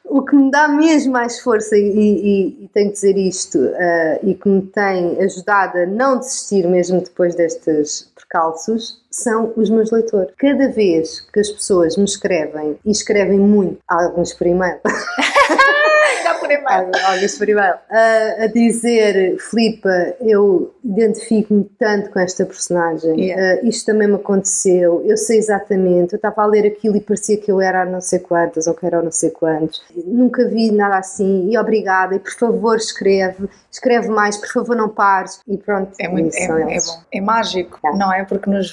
O que me dá mesmo mais força, e, e- e tenho que dizer isto, eh, e que me tem ajudado a não desistir mesmo depois destes percalços, são os meus leitores. Cada vez que as pessoas me escrevem, e escrevem muito, alguns por e-mail, E-mail, a, dizer, Filipa, eu identifico-me tanto com esta personagem, Yeah. eh, isto também me aconteceu, eu sei exatamente, eu estava a ler aquilo e parecia que eu era não sei quantas ou que era não sei quantos, nunca vi nada assim, e obrigada, e por favor escreve, escreve mais, por favor não pares, e pronto, É, muito, é, é bom, é mágico, É. não é? Porque nos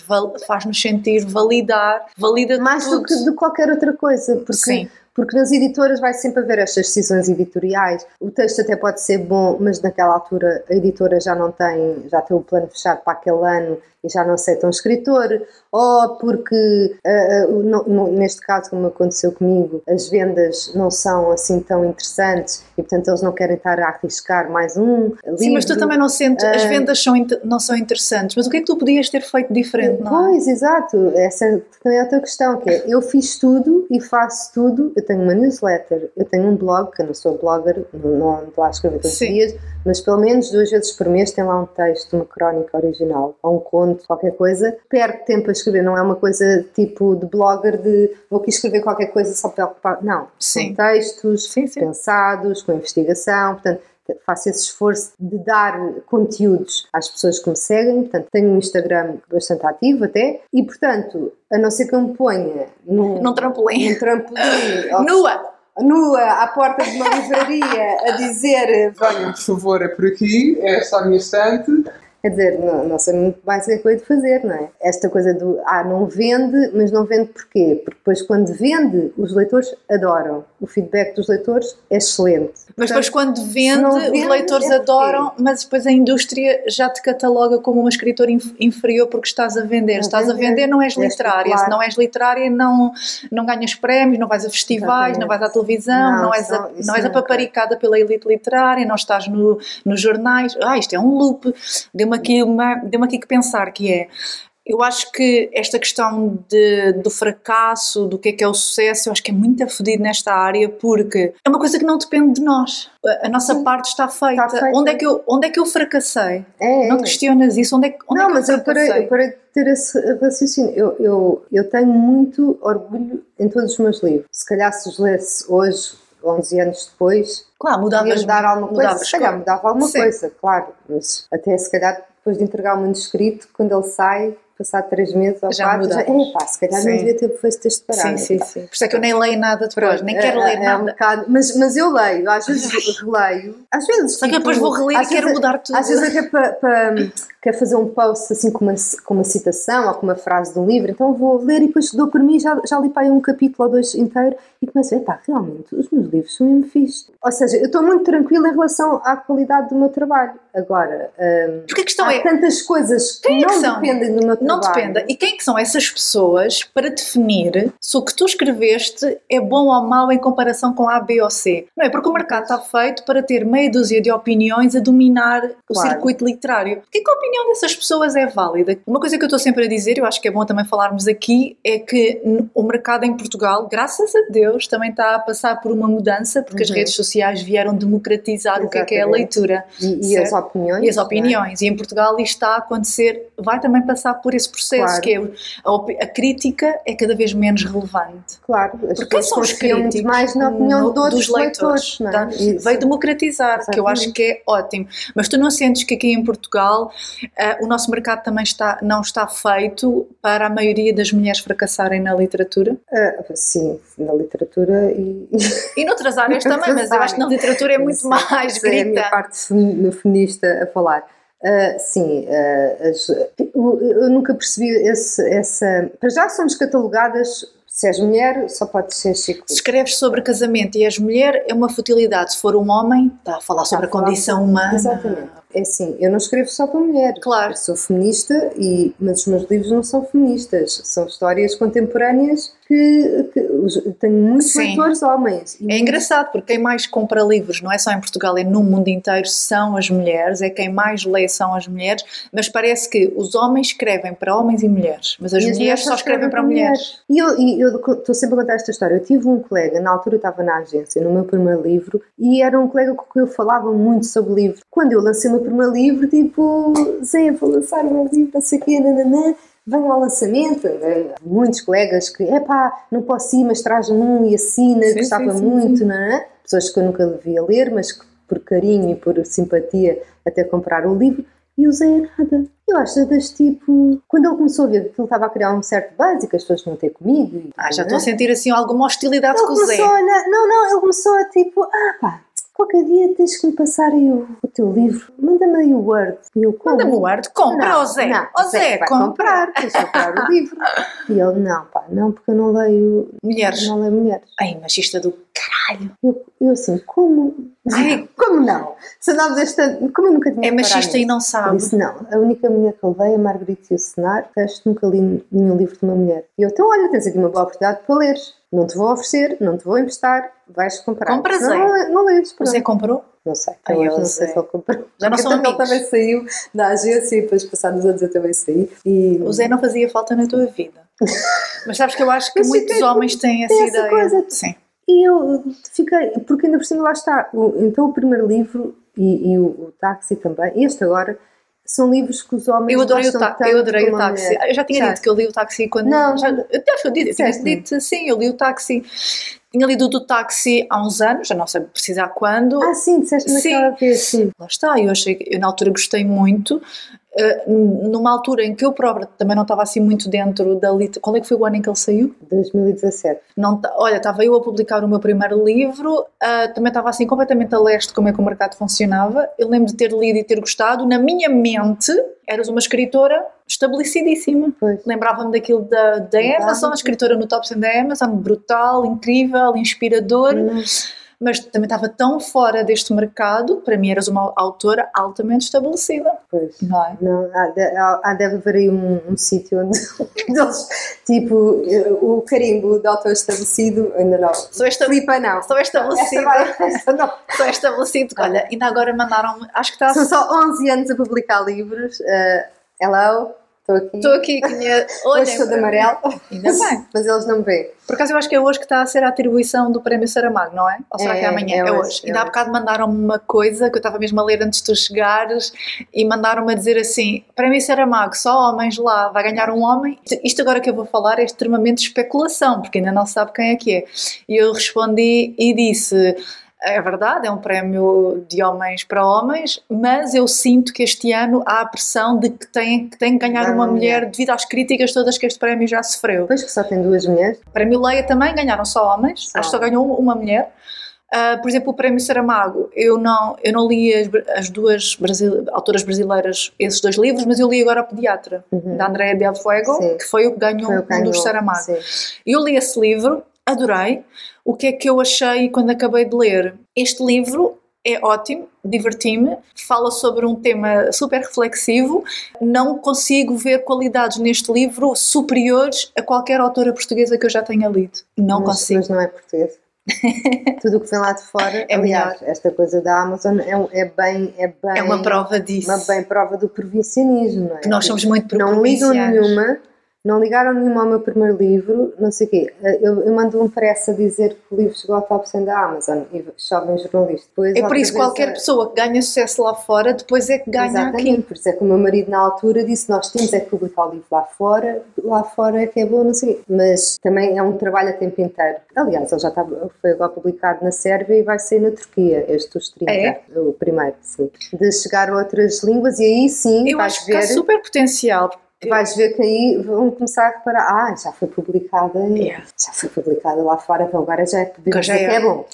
faz-nos sentir validar, valida Mais tudo. do que de qualquer outra coisa, porque Sim. Porque nas editoras vai sempre haver estas decisões editoriais. O texto até pode ser bom, mas naquela altura a editora já não tem, já tem o plano fechado para aquele ano e já não aceita um escritor. Ou porque, ah, ah, no- no- neste caso, como aconteceu comigo, as vendas não são assim tão interessantes e, portanto, eles não querem estar a arriscar mais um livro. Sim, mas tu também não sentes, as Ah. vendas são, não são interessantes, mas o que é que tu podias ter feito diferente, não é? Pois, exato. Essa também é a tua questão, que é, eu fiz tudo e faço tudo. Eu tenho uma newsletter, eu tenho um blog, que eu não sou blogger, não, ando lá a escrever todos Sim. os dias, mas pelo menos duas vezes por mês tem lá um texto, uma crónica original, ou um conto, qualquer coisa. Perco tempo a escrever, não é uma coisa tipo de blogger de vou aqui escrever qualquer coisa só para ocupar. Não, Sim. são textos Sim, sim. pensados, com investigação, portanto faço esse esforço de dar conteúdos às pessoas que me seguem, portanto tenho um Instagram bastante ativo até, e portanto, a não ser que eu me ponha num, Num trampolim. num trampolim Nua! nua à porta de uma livraria a dizer, Venham, por favor, é por aqui, esta é a minha estante. quer dizer, não, não sei muito mais o que é que eu hei de fazer, não é? Esta coisa do, ah, não vende, mas não vende porquê? Porque depois quando vende, os leitores adoram. O feedback dos leitores é excelente. Mas depois quando vende, não os vende, leitores é adoram, mas depois a indústria já te cataloga como uma escritora inf- inferior porque estás a vender. A Estás a vender. não és És literária. Se não és literária, não, não ganhas prémios, não vais a festivais, Exatamente. não vais à televisão, Não, não, és, a, não- não és apaparicada pela elite literária, não estás no, nos jornais. Ah, isto é um loop. Deu-me aqui, uma- deu-me aqui que pensar que é. Eu acho que esta questão de, do fracasso, do que é que é o sucesso, eu acho que é muito afodido nesta área porque é uma coisa que não depende de nós. A, a nossa Sim. parte está feita. Está feita. Onde, é que eu, onde é que eu fracassei? É, Não é. questionas isso? Onde é, que- onde não, é que mas eu eu fracassei? eu de ter esse raciocínio. Eu, eu, eu tenho muito orgulho em todos os meus livros. Se calhar se os lesse hoje, 11 anos depois, Claro, podia mudavas, mudar alguma coisa. mudavas Se calhar mudava alguma Sim. coisa, claro. Mas até se calhar depois de entregar o manuscrito, quando ele sai, passado três meses ou Já quatro, já, é pá, se calhar Sim. não devia ter feito este parado. Sim, sim, sim. Por isso é que eu nem leio nada depois, nem quero é, ler é um nada. bocado- mas, mas eu leio, às vezes releio, às vezes. Só que tipo, depois vou reler e quero vezes- mudar tudo. Às vezes até para, para quer fazer um post assim com uma, com uma citação ou com uma frase de um livro, então vou ler e depois dou por mim, já, já li para aí um capítulo ou dois inteiro e ver, pá, realmente, os meus livros são mesmo fixe. Ou seja, eu estou muito tranquila em relação à qualidade do meu trabalho. Agora, hum, Porque a questão há é, tantas coisas que é que não são? dependem do meu Não trabalho. dependa. E quem é que são essas pessoas para definir se o que tu escreveste é bom ou mau em comparação com A, B ou C? Não é? Porque o mercado está feito para ter meia dúzia de opiniões a dominar o Claro. circuito literário. Porquê que a opinião dessas pessoas é válida? Uma coisa que eu estou sempre a dizer, eu acho que é bom também falarmos aqui, é que o mercado em Portugal, graças a Deus, também está a passar por uma mudança, porque as Uhum. redes sociais vieram democratizar o que é que é a Exatamente. leitura. E, e as opiniões. E as é? opiniões. E em Portugal isto está a acontecer, vai também passar por esse processo, Claro. que é a, a crítica é cada vez menos relevante. Claro, as Porque são os críticos mais na opinião no- dos leitores? não é? tá? Veio democratizar, que eu acho Exatamente. que é ótimo. Mas tu não sentes que aqui em Portugal ah, o nosso mercado também está, não está feito para a maioria das mulheres fracassarem na literatura? Ah, sim, na literatura e. E noutras áreas também, mas eu acho que na literatura é muito mais sim, É a minha grita. parte femi- feminista a falar. Ah, sim, ah, as- eu, eu nunca percebi esse, essa. Para já somos catalogadas, se és mulher, só podes ser chico. Se escreves sobre casamento e és mulher, é uma futilidade. Se for um homem, está a falar sobre a falar condição humana. Exatamente. É assim, eu não escrevo só para mulheres. Claro. Eu sou feminista, e, mas os meus livros não são feministas. São histórias contemporâneas que, que tenho muitos Sim. leitores homens. É engraçado porque quem mais compra livros, não é só em Portugal, é no mundo inteiro, são as mulheres, é quem mais lê são as mulheres, mas parece que os homens escrevem para homens e mulheres, mas as, E mulheres só escrevem para mulheres. E eu e eu estou sempre a contar esta história. Eu tive um colega, na altura eu estava na agência, no meu primeiro livro, e era um colega com quem eu falava muito sobre livro. Quando eu lancei o meu livro, tipo, Zé, vou lançar o meu livro, não sei o quê, nananã. Venham ao lançamento, muitos colegas que, epá, não posso ir, mas traz-me um e assina, Sim, gostava sim, sim, muito, não é? Pessoas que eu nunca devia ler, mas que por carinho e por simpatia até comprar o livro. E o Zé nada. Eu acho das tipo. Quando ele começou a ver que ele estava a criar um certo básico, as pessoas não ter comigo. e- Ah, já estou a sentir assim alguma hostilidade Ele com o Zé. a. Não, não, ele começou a tipo. Ah, pá, qualquer dia tens que me passar aí o, teu livro. Manda-me aí o Word. E eu, como? Manda-me o Word, compra, Não, ó Zé. Não, Ó Zé, vai compra. comprar, tens de comprar o livro. E ele, não, pá, não, porque eu não leio, Mulheres. não leio mulheres. Ai, machista do caralho. Eu, eu assim, como? Ai. Como não? Se andávamos esta. Como eu nunca tinha É machista e não sabe. disse, não, a única mulher que eu leio é a Margarita e o Senar, resto nunca li nenhum livro de uma mulher. E eu, então olha, tens aqui uma boa oportunidade para leres. Não te vou oferecer, não te vou emprestar, vais comprar. Compra, Senão Zé. Não, le- não lês, pronto. Zé comprou? Não sei, Ai, eu não sei se ele comprou. Já não são amigos. Ele também saiu da agência e depois, passados anos, eu também saí. E... O Zé não fazia falta na tua vida. Mas sabes que eu acho que Mas muitos homens têm essa essa ideia. coisa. Sim. E eu fiquei, porque ainda por cima lá está. Então o primeiro livro e, e o, o táxi também, este agora, são livros que os homens Eu adorei o, ta eu adorei o táxi. mulher. Eu já tinha Já. dito que eu li o táxi quando. Não. já, eu acho que eu disse, Disseste-me. dito, sim, eu li o táxi. Tinha lido do táxi há uns anos, já não sei precisar quando. Ah, sim, disseste naquela vez, sim. Lá está, eu achei eu na altura gostei muito. Eh, numa altura em que eu própria também não estava assim muito dentro da literatura. Qual é que foi o ano em que ele saiu? 2017. Não, olha, estava eu a publicar o meu primeiro livro, ah, também estava assim completamente a leste de como é que o mercado funcionava. Eu lembro de ter lido e ter gostado. Na minha mente, eras uma escritora estabelecidíssima. Lembrava-me daquilo da, da Amazon, escritora no top 100 da Amazon, brutal, incrível, inspirador, Não. Mas também estava tão fora deste mercado, para mim eras uma autora altamente estabelecida, Pois. não é? Não, há, há- há- deve haver aí um, um sítio onde eles, tipo, eh, o carimbo de autor estabelecido, ainda não. Sou, esta, Filipa, não. sou Esta estabelecida. vai, esta não. Sou estabelecido. Olha, ainda agora mandaram-me, acho que está São só 11 anos a publicar livros. eh, hello, estou aqui. Estou aqui a minha. Olha, Hoje sou de amarelo. Ainda bem. Mas eles não me veem. Por acaso eu acho que é hoje que está a ser a atribuição do Prémio Saramago, não é? Ou será É, que é amanhã? é É, hoje, hoje. é Ainda há hoje. bocado mandaram-me uma coisa que eu estava mesmo a ler antes de tu chegares e mandaram-me a dizer assim: Prémio Saramago, só homens lá, vai ganhar um homem. Isto agora que eu vou falar é extremamente especulação, porque ainda não se sabe quem é que é. E eu respondi e disse. É verdade, é um prémio de homens para homens, mas eu sinto que este ano há a pressão de que tem que, tem que ganhar uma mulher mulher. devido às críticas todas que este prémio já sofreu. Depois que só tem duas mulheres. O prémio Leia também ganharam só homens, Só. acho que só ganhou uma mulher. Ah, por exemplo, o prémio Saramago, eu não, eu não li as, as duas autoras brasileiras esses dois livros, mas eu li agora o Pediatra, Uhum. da Andrea Del Fuego, Sim. que foi o que ganhou Foi o que um dos ganhou, Saramago. sim. Eu li esse livro, adorei. O que é que eu achei quando acabei de ler? Este livro é ótimo, diverti-me, fala sobre um tema super reflexivo. Não consigo ver qualidades neste livro superiores a qualquer autora portuguesa que eu já tenha lido. Não mas, consigo. Mas não é português. Tudo o que vem lá de fora, É aliás, esta coisa da Amazon é, é bem, é bem, É uma prova disso. uma bem prova do provincianismo, não é? Que nós somos muito não ligam nenhuma, não ligaram nenhuma ao meu primeiro livro, não sei o quê. Eu, eu mando um pressa a dizer que o livro chegou ao top 100 da Amazon e jovem jornalista. Depois, É por isso qualquer a- pessoa que ganha sucesso lá fora, depois é que ganha Exatamente, aqui. por isso é que o meu marido na altura disse nós temos é que publicar o livro lá fora, lá fora é que é bom, não sei o quê. Mas também é um trabalho a tempo inteiro. Aliás, ele já está, foi agora publicado na Sérvia e vai sair na Turquia, este dos 30, É? o primeiro, sim. De chegar a outras línguas e aí sim Eu acho que ver... há super potencial. Vais ver que aí vão começar a reparar, ah, já foi publicada, Yeah. já foi publicada lá fora, então agora já é, já que é. é bom.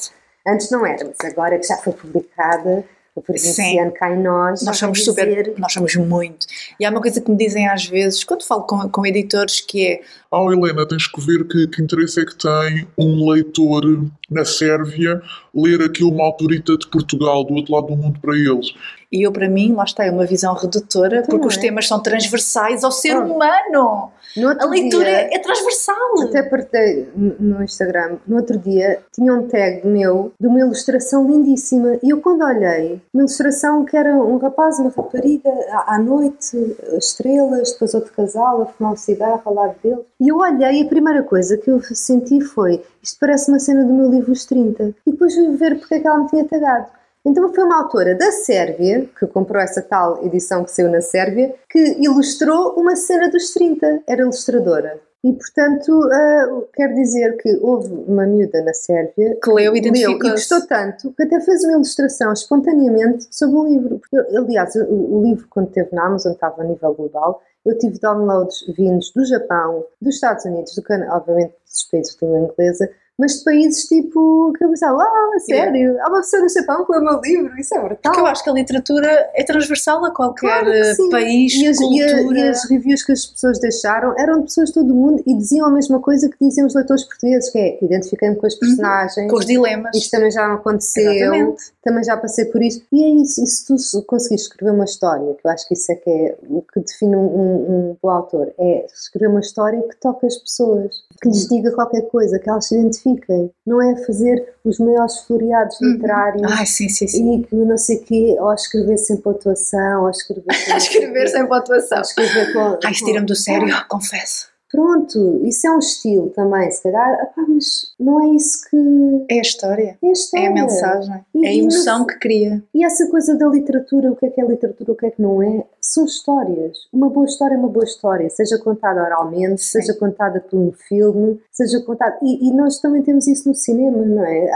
Antes não era, mas agora que já foi publicada, o provinciano cá em nós, Nós somos super, dizer- nós somos muito. E há uma coisa que me dizem às vezes, quando falo com, com editores, que é Oh, Helena, tens que ver que, que interesse é que tem um leitor na Sérvia ler aqui uma autorita de Portugal, do outro lado do mundo para eles. E eu, para mim, lá está, é uma visão redutora, Então, porque os é. temas são transversais ao ser Ah. humano. No outro A leitura dia, é transversal. Até partilhei no no Instagram, no outro dia, tinha um tag meu de uma ilustração lindíssima. E eu, quando olhei, uma ilustração que era um rapaz, uma rapariga, à, à noite, estrelas, depois outro casal a fumar um cigarro ao lado dele. E eu olhei e a primeira coisa que eu senti foi: isto parece uma cena do meu livro Os 30. E depois fui ver porque é que ela me tinha tagado. Então foi uma autora da Sérvia, que comprou essa tal edição que saiu na Sérvia, que ilustrou uma cena dos 30. Era ilustradora. E, portanto, ah, quer dizer que houve uma miúda na Sérvia Que leu e e gostou tanto que até fez uma ilustração espontaneamente sobre o livro. Porque, aliás, o, o livro, quando esteve na Amazon, estava a nível global. Eu tive downloads vindos do Japão, dos Estados Unidos, do Canadá, obviamente dos países de língua inglesa, mas de países tipo que eu pensava, ah, sério, há uma pessoa no Japão que lê o meu livro, isso é brutal. Porque eu acho que a literatura é transversal a qualquer Claro eh, país, e as, e a- cultura. e as reviews que as pessoas deixaram eram de pessoas de todo o mundo e diziam a mesma coisa que diziam os leitores portugueses, que é identifiquei-me com as personagens, Uhum. com os dilemas. isto também já aconteceu, Exatamente. Também já passei por isto. E é isso, e se tu se conseguires escrever uma história, que eu acho que isso é que é o que define um, um, um bom autor, é escrever uma história que toca as pessoas, que lhes diga qualquer coisa, que elas se identifiquem. Não é fazer os maiores floreados literários Ai, sim, sim, sim. e que não sei o quê, ou escrever sem pontuação, ou escrever sem A escrever sem pontuação. escrever com, Ai, isso tira-me do sério, confesso. Pronto, isso é um estilo também, se calhar, epá, mas não é isso que É a história. é a história. É a mensagem. E- É a e emoção no- que cria. E essa coisa da literatura, o que é que é literatura, o que é que não é, são histórias. Uma boa história é uma boa história, seja contada oralmente, Sim. seja contada por um filme, seja contada. E, e nós também temos isso no cinema, não é?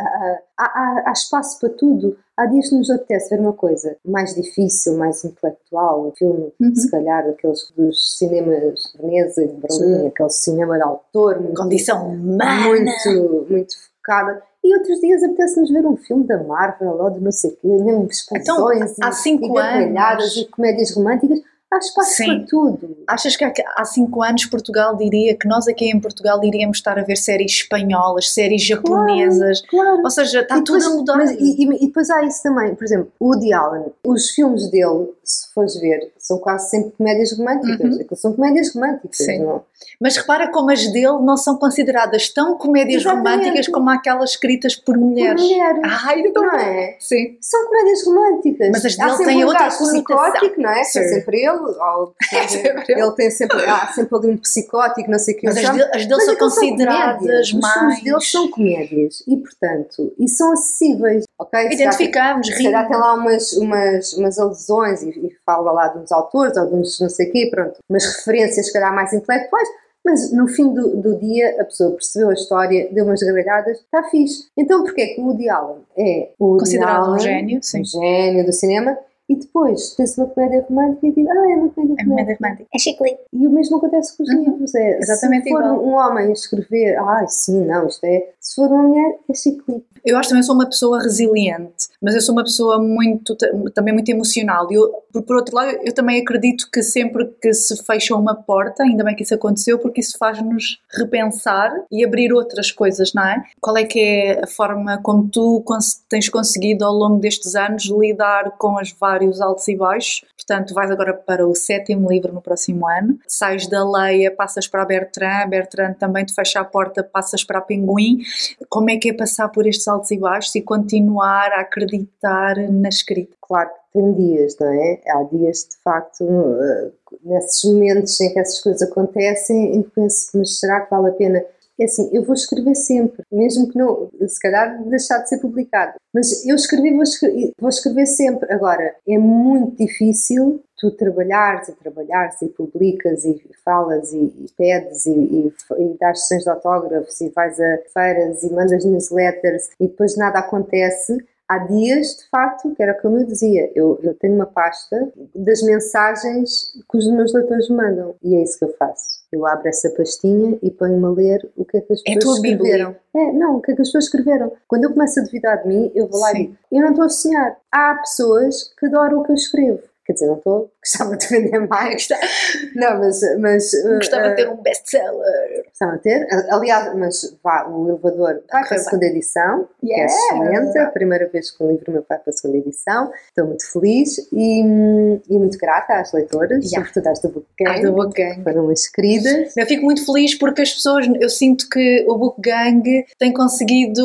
Há, há- há- espaço para tudo. Há dias que nos apetece ver uma coisa mais difícil, mais intelectual, um filme, Uhum. se calhar, daqueles dos cinemas de Veneza e de Berlim, aquele cinema de autor, muito, Condição humana. muito, muito focada. E outros dias apetece-nos ver um filme da Marvel ou de não sei o quê, mesmo expansões Então, há e, cinco e gargalhadas anos- e comédias românticas. Há espaço Sim. para tudo. Achas que há- há cinco anos Portugal diria que nós aqui em Portugal iríamos estar a ver séries espanholas, séries japonesas? Claro. Ou seja, está E tudo depois- a mudar. mas- e, e- e depois há isso também, por exemplo, o Woody Allen, os filmes dele, se fores ver, são quase sempre comédias românticas. Uhum. São comédias românticas, Sim. não? Mas repara como as dele não são consideradas tão comédias Exatamente. românticas como aquelas escritas por Por mulheres. mulheres. Ai, então não é? Sim. São comédias românticas. Mas as dele têm um outra conotação. não é? Sim. É sempre ele. Ou, É ele. tem sempre, há sempre ali um psicótico, não sei o que. Mas as dele, as dele Mas são consideradas comédias. Os mais. deles são comédias e, portanto, e são acessíveis, ok? Se calhar- Identificamos, Se calhar tem rimos. lá umas, umas, umas alusões e, e fala lá de uns autores ou de uns não sei o quê, pronto, umas referências, se calhar, mais intelectuais, mas no fim do, do dia a pessoa percebeu a história, deu umas gargalhadas, está fixe. Então porquê é que o Woody Allen é o Considerado um Allen, gênio, sim. um gênio do cinema, e depois tem-se uma comédia romântica e diz, ah, é uma comédia É romântica. comédia romântica. É chiclete. E o mesmo acontece com os Uhum. livros. É, Exatamente se for igual. um homem escrever, ah, sim, não, isto é. Se for uma mulher, é chiclete. Eu acho que também sou uma pessoa resiliente, mas eu sou uma pessoa muito, também muito emocional. Eu, por, por outro lado, eu também acredito que sempre que se fecha uma porta, ainda bem que isso aconteceu, porque isso faz-nos repensar e abrir outras coisas, não é? Qual é que é a forma como tu tens conseguido ao longo destes anos lidar com as vários altos e baixos. Portanto, vais agora para o sétimo livro no próximo ano. Sais da Leia, passas para a Bertrand, Bertrand também te fecha a porta, passas para a Pinguim. Como é que é passar por estes altos e baixos e continuar a acreditar na escrita? Claro que tem dias, não é? Há dias, de facto, uh, nesses momentos em que essas coisas acontecem, eu penso, mas será que vale a pena é assim, eu vou escrever sempre, mesmo que não, se calhar deixar de ser publicado. Mas eu escrevi, vou escrever, vou escrever sempre. Agora, é muito difícil tu trabalhares e trabalhares e publicas e falas e, e pedes e, e, e dás sessões de autógrafos e vais a feiras e mandas newsletters e depois nada acontece Há dias, de facto, que era como eu dizia, eu, eu tenho uma pasta das mensagens que os meus leitores me mandam e é isso que eu faço. Eu abro essa pastinha e ponho-me a ler o que é que as É pessoas escreveram. É, não, o que é que as pessoas escreveram. Quando eu começo a duvidar de mim, eu vou lá e Sim. digo, eu não estou a sonhar. Há pessoas que adoram o que eu escrevo. Quer dizer, não estou, gostava de vender mais. Não, mas. mas Gostava uh, de ter um best-seller. Gostava de ter. Aliás, mas vá, o elevador vai para a segunda edição, que é Yeah. excelente. A primeira vez que um livro meu vai para a segunda edição. Estou muito feliz e, e muito grata às leitoras, Yeah. sobretudo às do Book Gang, Ai, do Book Gang. foram as queridas. Eu fico muito feliz porque as pessoas, eu sinto que o Book Gang tem conseguido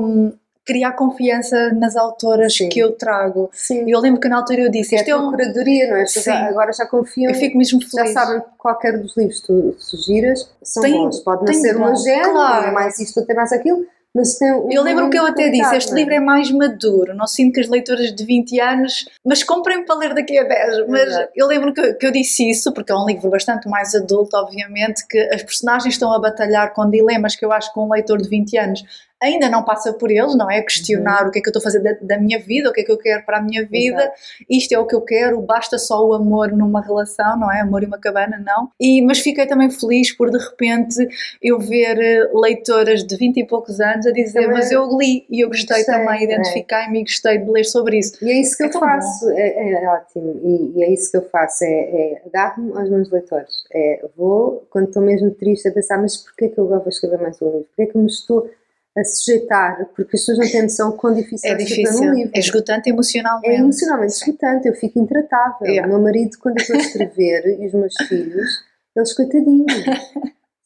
hum, criar confiança nas autoras Sim. que eu trago. Sim. Eu lembro que na altura eu disse, é isto é a um... tua curadoria, não é? Sim. Agora já confiam. Eu fico mesmo já feliz. sabem que qualquer dos livros que tu sugiras são Tem- bons. Pode não ser uma género, claro. é mais isto, até mais aquilo, mas tem um Eu lembro que eu até disse, este é? livro é mais maduro, não sinto que as leitoras de 20 anos, mas comprem para ler daqui a 10. Mas Exato. eu lembro que, que eu disse isso, porque é um livro bastante mais adulto, obviamente, que as personagens estão a batalhar com dilemas que eu acho que um leitor de 20 anos ainda não passa por eles, não é? Questionar Uhum. o que é que eu estou a fazer da, da minha vida, o que é que eu quero para a minha vida, Exato. isto é o que eu quero, basta só o amor numa relação, não é? Amor e uma cabana, não. E, mas fiquei também feliz por de repente eu ver eh, leitoras de 20 e poucos anos a dizer, Também- mas eu li e eu gostei, Gostei, também, é. identifiquei-me e gostei de ler sobre isso. E é isso que É eu faço, é, é ótimo, e, e é isso que eu faço, é, é agarro-me aos meus leitores, é, vou, quando estou mesmo triste, a pensar, mas porquê que eu agora vou escrever mais um livro? Porquê que me estou a sujeitar? Porque as pessoas não têm noção quão difícil É é escrever difícil, um livro. é esgotante emocionalmente. É emocionalmente esgotante, eu fico intratável. Yeah. O meu marido, quando eu estou a escrever, e os meus filhos, eles coitadinhos.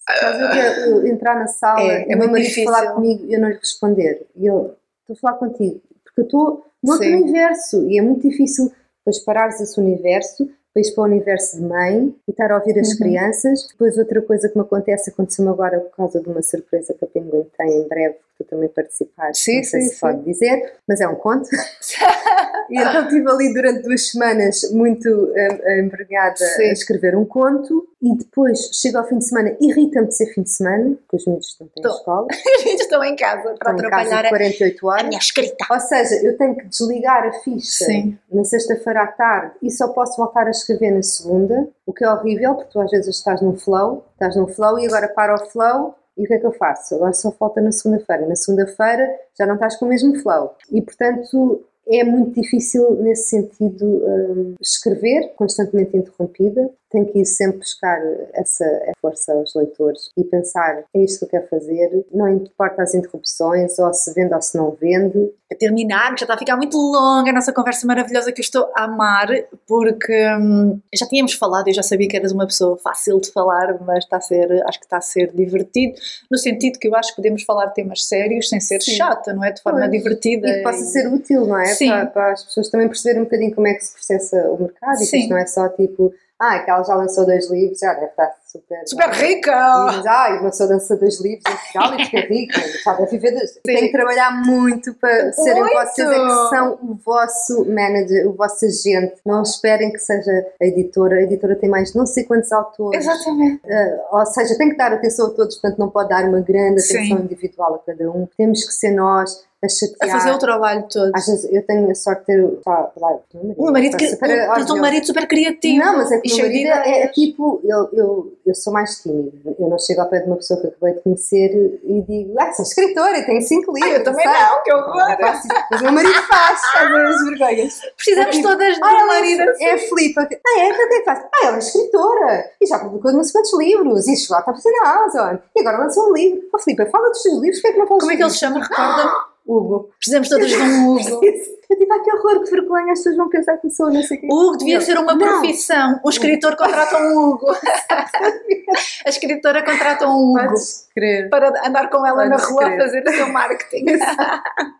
Estás a eu entrar na sala É, é e o meu marido difícil. falar comigo e eu não lhe responder. E ele, estou a falar contigo, porque eu estou no outro Sim. universo e é muito difícil depois parares esse universo, depois para o universo de mãe e estar a ouvir as Uhum. crianças. Depois outra coisa que me acontece, aconteceu-me agora por causa de uma surpresa que a Penguin tem em breve, tu também participaste, Sim, não sei sim, se sim. pode dizer, mas é um conto. E então estive ali durante duas semanas muito hum, embrenhada Sim. a escrever um conto e depois chego ao fim de semana, irrita-me de ser fim de semana, porque os miúdos não têm Tô. escola, As gente estão em casa para estão em casa atrapalhar de a, 48 a horas. minha escrita. Ou seja, eu tenho que desligar a ficha Sim. na sexta-feira à tarde e só posso voltar a escrever na segunda, o que é horrível, porque tu às vezes estás num flow, estás num flow e agora para o flow e o que é que eu faço? Agora só falta na segunda-feira. Na segunda-feira já não estás com o mesmo flow. E portanto é muito difícil nesse sentido hum, escrever, constantemente interrompida. Tenho que ir sempre buscar essa força aos leitores e pensar: é isto que eu quero fazer, não importa as interrupções, ou se vende ou se não vende, a terminar, que já está a ficar muito longa a nossa conversa maravilhosa que eu estou a amar, porque hum, já tínhamos falado, eu já sabia que eras uma pessoa fácil de falar, mas está a ser, acho que está a ser divertido, no sentido que eu acho que podemos falar temas sérios sem ser Sim. chata, não é? De forma Pois. divertida. E que possa ser útil, não é? Sim. Para, para as pessoas também perceberem um bocadinho como é que se processa o mercado e que isto não é só tipo, ah, aquela já lançou dois livros, já deve estar super. Super rica! E diz, ah, e uma pessoa lança dois livros em Portugal e fica rica, deve viver. dos- Tem que trabalhar muito para serem Muito! vocês, é que são o vosso manager, o vosso agente. Não esperem que seja a editora. A editora tem mais não sei quantos autores. Exatamente. Uh, ou seja, tem que dar atenção a todos, portanto não pode dar uma grande Sim. atenção individual a cada um. Temos que ser nós a A chatear. fazer o trabalho todo. Às vezes eu tenho a sorte de ter pá, lá, o Um marido, que, super um, um marido super criativo. Não, mas é que o meu marido é, é tipo, eu, eu, eu sou mais tímida. Eu não chego ao pé de uma pessoa que acabei de conhecer e digo, ah, sou escritora e tenho cinco livros. Ah, eu também sabe? não, que horror! Faço isso. Mas o meu marido faz, faz as vergonhas. Precisamos digo, todas de Ah, um marido é, assim. é a Filipa. Ah, é? Então o que é que faz? Ah, ela é escritora. E já publicou não sei quantos livros. E chegou a estar na Amazon. E agora lançou um livro. Oh, Filipa, fala dos seus livros. Porquê é que não falas Como é que ele se chama? Recorda? Hugo. Precisamos todas de um Hugo. Eu tipo, ai que horror, que vergonha, as pessoas vão pensar que eu sou não sei o quê. Hugo devia Eu, ser uma não. profissão. O escritor contrata um Hugo. A escritora contrata um Hugo Podes crer. para andar com ela na Podes rua a crer. fazer o seu marketing.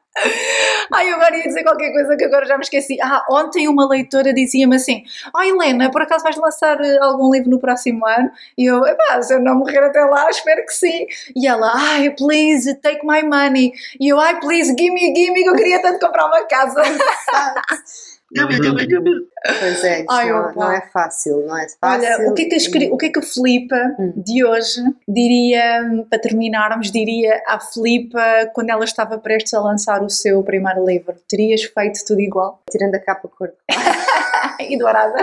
Ai, agora ia dizer qualquer coisa que agora já me esqueci. Ah, ontem uma leitora dizia-me assim: Oh Helena, por acaso vais lançar eh, algum livro no próximo ano? E eu, epá, se eu não morrer até lá, espero que sim. E ela, ai, please, take my money. E eu, ai, please, gimme, gimme, que eu queria tanto comprar uma casa. Pois é, Ai, não, não é fácil, não é fácil. Olha, o que é que o que é que a Filipa Hum. de hoje diria, para terminarmos, diria à Filipa quando ela estava prestes a lançar o seu primeiro livro? Terias feito tudo igual? Tirando a capa cor E dourada?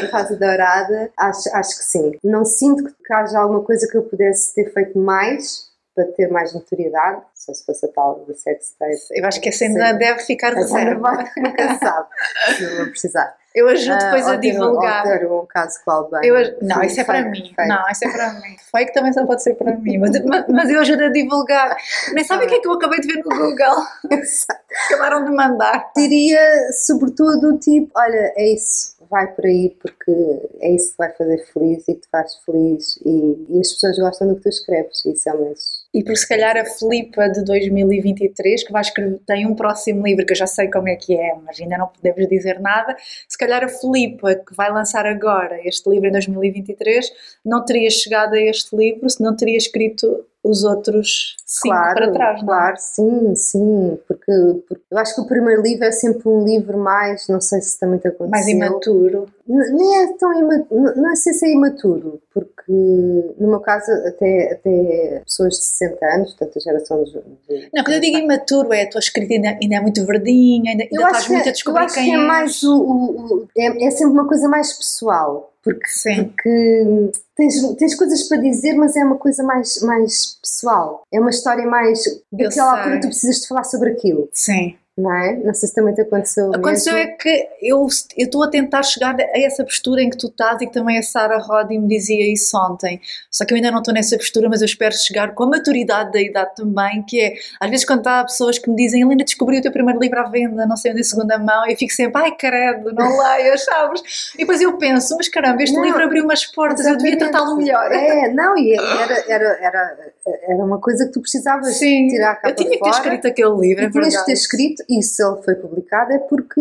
de rosa dourada, acho, acho que sim. Não sinto que haja alguma coisa que eu pudesse ter feito mais para ter mais notoriedade, só se fosse a tal da sex tape. Eu acho que essa ainda deve ficar reserva. nunca sabe, se eu vou precisar. Eu ajudo depois Ah, a ou ter um- divulgar. Ou ter um caso com. Eu aj- não, isso é para mim. fake. Não, isso é para mim. Fake também só pode ser para mim. Mas, mas, eu ajudo a divulgar. Nem sabem o que é que eu acabei de ver no Google. Acabaram de mandar. Diria, sobretudo, tipo, olha, é isso, vai por aí porque é isso que vai fazer feliz e que te faz feliz e, e as pessoas gostam do que tu escreves, isso é o mais. E por se calhar a Filipa de 2023, que vai escrever, tem um próximo livro que eu já sei como é que é, mas ainda não podemos dizer nada. Se calhar a Filipa, que vai lançar agora este livro em 2023, não teria chegado a este livro se não teria escrito os outros cinco para trás, não é? Claro, sim, sim, porque, porque eu acho que o primeiro livro é sempre um livro mais, não sei se também te aconteceu. Mais imaturo. Nem é tão imaturo, não sei se é imaturo, porque no meu caso até, até pessoas de 60 anos, portanto a geração de... de- Não, quando eu digo imaturo, é a tua escrita ainda, ainda é muito verdinha, ainda, ainda eu estás muito a eu descobrir acho quem que é és. mais o, o- o- é, é sempre uma coisa mais pessoal, porque, Sim. porque tens, tens coisas para dizer, mas é uma coisa mais, mais pessoal, é uma história mais daquela altura tu precisas de falar sobre aquilo, Sim. Não é? Não sei se também te aconteceu Aconteceu mesmo. é que eu estou a tentar chegar a essa postura em que tu estás e que também a Sara Roddy me dizia isso ontem. Só que eu ainda não estou nessa postura, mas eu espero chegar com a maturidade da idade também, que é, às vezes quando há pessoas que me dizem Helena, descobri o teu primeiro livro à venda, não sei onde, em segunda mão, e eu fico sempre, ai credo, não leias, sabes? E depois eu penso, mas caramba, este Não, livro abriu umas portas, eu devia Exatamente. tratá-lo melhor. É, não, e era, era, era, era uma coisa que tu precisavas Sim, tirar a capa eu tinha que ter fora. escrito aquele livro, é tinhas que ter escrito, e se ele foi publicado é porque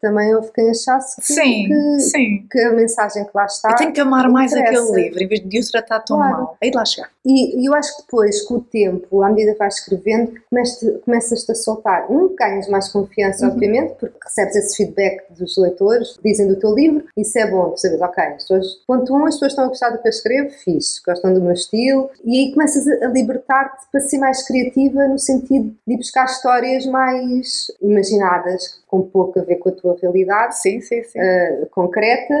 também houve quem achasse que, Sim, que, sim. que a mensagem que lá está. Eu tenho que amar mais interessa. aquele livro, em vez de o tratar tão Claro. mal. Aí de lá chegar. E, eu acho que depois, com o tempo, à medida que vais escrevendo, começas- começas-te a soltar. Um, ganhas mais confiança, Uhum. obviamente, porque recebes esse feedback dos leitores, dizem do teu livro, isso é bom, tu sabes, ok, as pessoas, as pessoas estão a gostar do que eu escrevo, fixe, gostam do meu estilo, e aí começas a, a libertar-te para ser mais criativa no sentido de ir buscar histórias mais imaginadas, com pouco a ver com a tua realidade, Sim, sim, sim. uh, concreta,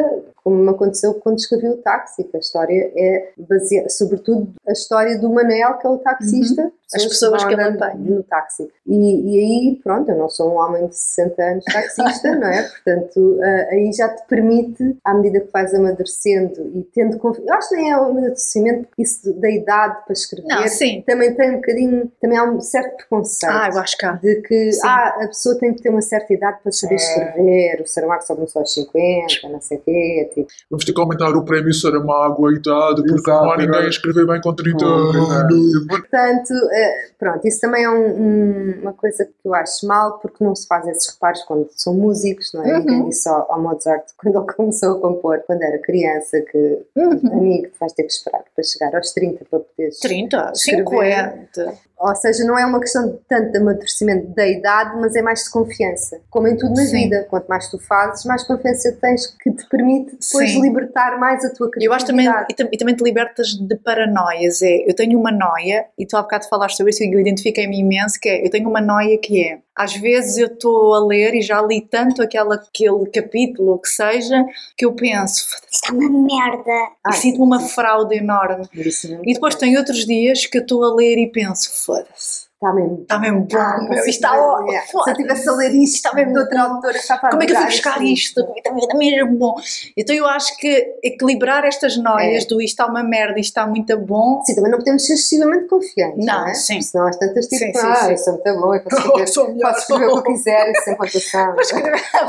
como me aconteceu quando escrevi o táxi, que a história é baseada, sobretudo, a história do Manel, que é o taxista. Uhum. As pessoas vão que ele. No táxi. E, e aí, pronto, eu não sou um homem de 60 anos taxista, não é? Portanto, uh, aí já te permite, à medida que vais amadurecendo e tendo confiança. Eu acho que nem é o amadurecimento, isso da idade para escrever Não, sim. também tem um bocadinho, também há um certo preconceito Ah, eu acho que há. de que Sim. ah, a pessoa tem que ter uma certa idade para saber escrever, o Saramago só começou aos 50, não sei o quê, tipo, Vamos ter que aumentar o prémio Saramago, a idade, porque Exato, não há ninguém a escrever bem com 30 Pois é. anos. Portanto, eh, pronto, isso também é um- um- uma coisa que eu acho mal, porque não se faz esses reparos quando são músicos, não é? Uhum. Ninguém disse ao, ao Mozart quando ele começou a compor, quando era criança, que Uhum. amigo, tu vais ter que esperar para chegar aos 30 para poderes 30, Escrever. 50. Ou seja, não é uma questão de tanto de amadurecimento da idade, mas é mais de confiança. Como em tudo na Sim. vida. Quanto mais tu fazes, mais confiança tens que te permite depois Sim. libertar mais a tua criatividade. eu acho também, e, tam- e também te libertas de paranoias. É, eu tenho uma noia, e tu há bocado falaste sobre isso e eu identifiquei-me imenso, que é, eu tenho uma noia que é, às vezes eu estou a ler e já li tanto aquela, aquele capítulo, ou que seja, que eu penso, é uma merda. e sinto-me uma fraude enorme. mesmo. E depois tem outros dias que eu estou a ler e penso, selfless. Está mesmo. Está mesmo bom, Ah, meu, está ó, yeah, Se eu foda-se. tivesse a ler isto, Está mesmo de outra autora, está para Como é que eu fui buscar isto. isto? É mesmo bom. Então eu acho que equilibrar estas noias É. do isto está uma merda, isto está muito bom. Sim, também não podemos ser excessivamente confiantes. Não, Não, é? sim. Senão às tantas tipo, Sim, sim, ah, sim. eu sou muito bom, eu posso Oh, escrever, sou melhor. posso escrever o que quiser e sem pontuação.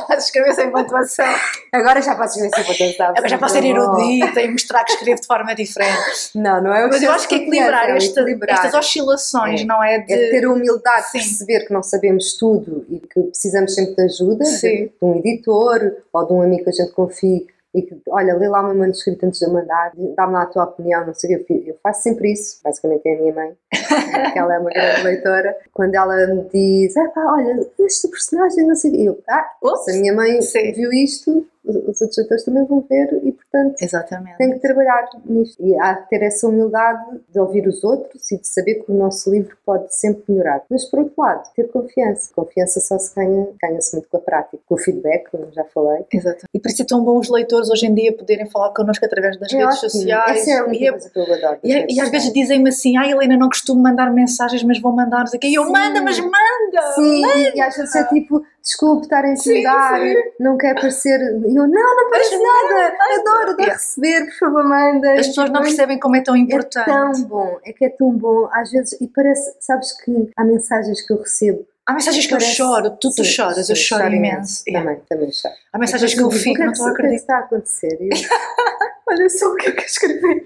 Podes escrever, sem pontuação. Agora já posso escrever sem pontuação. Agora já posso ser erudita e mostrar que escrevo de forma diferente. Não, não é o Mas eu acho que equilibrar, é equilibrar. estas oscilações, É. não é. É ter a humildade Sim. de perceber que não sabemos tudo e que precisamos sempre de ajuda de, de um editor ou de um amigo que a gente confie e que, olha, lê lá o meu manuscrito antes de eu mandar, dá-me lá a tua opinião, não sei o que. Eu, faço sempre isso, basicamente é a minha mãe, que ela é uma grande leitora. Quando ela me diz, ah, pá, olha, este personagem, não sei o quê, eu, ah, Ups. se a minha mãe Sim. viu isto, os os outros leitores também vão ver e, portanto, Exatamente. tem que trabalhar nisto. E há que ter essa humildade de ouvir os outros e de saber que o nosso livro pode sempre melhorar. Mas, por outro lado, ter confiança. Confiança só se ganha, ganha-se muito com a prática, com o feedback, como já falei. Exato. E por isso é tão bom os leitores hoje em dia poderem falar connosco através das É redes ótimo. sociais. Essa é a única e, é- coisa que eu adoro. das e, é- e às vezes dizem-me assim: Ah, Helena, não costumo mandar mensagens, mas vou mandar. não sei o quê." E eu, manda, mas manda! Sim, e, e às vezes é tipo, desculpe estar a incomodar, sim. não quer parecer. E eu, não, não parece nada, adoro, adoro Yeah. receber, por favor, manda. As pessoas não E percebem como é tão importante. É tão bom, é que é tão bom, às vezes, e parece, sabes que há mensagens que eu recebo. Há mensagens que eu parece- choro, tu, tu Sim, choras, sim, eu choro imenso. Yeah. Também, também choro. Há mensagens que eu digo, fico, é não estou a O que é acreditar. está a acontecer? Eu, Olha só o que é que escrevi.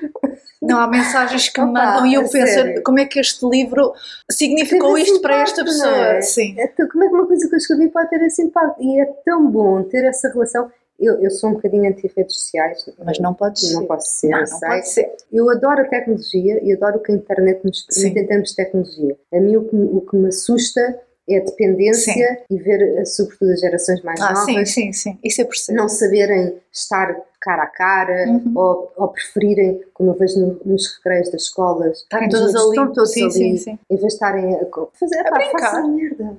Não, há mensagens que me mandam e eu penso sério. como é que este livro significou Teve isto esse para esta impacto, pessoa. é? Sim. É como é que uma coisa que eu escrevi pode ter esse impacto? E é tão bom ter essa relação. Eu, eu sou um bocadinho anti-redes sociais. Mas não pode ser. Não posso ser, Não, não pode ser. Eu adoro a tecnologia e adoro o que a internet nos permite Sim. em termos de tecnologia. A mim o que, me- o que me assusta é a dependência e ver, sobretudo, as gerações mais Ah, novas sim, sim, sim. Isso eu percebo. não saberem estar cara a cara Uhum. ou, ou preferirem, como eu vejo no- nos recreios das escolas, Estarem os todas miúdos ali. estão todos Sim, ali, sim, sim. em vez de estarem a fazer, A pá, brincar. façam merda,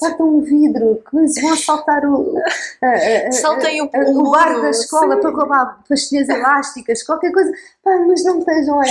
partam um vidro, vão assaltar o, a, a- a- Saltem o, a- o o bar da escola sim. para roubar pastilhas elásticas, qualquer coisa, pá, mas não estejam a.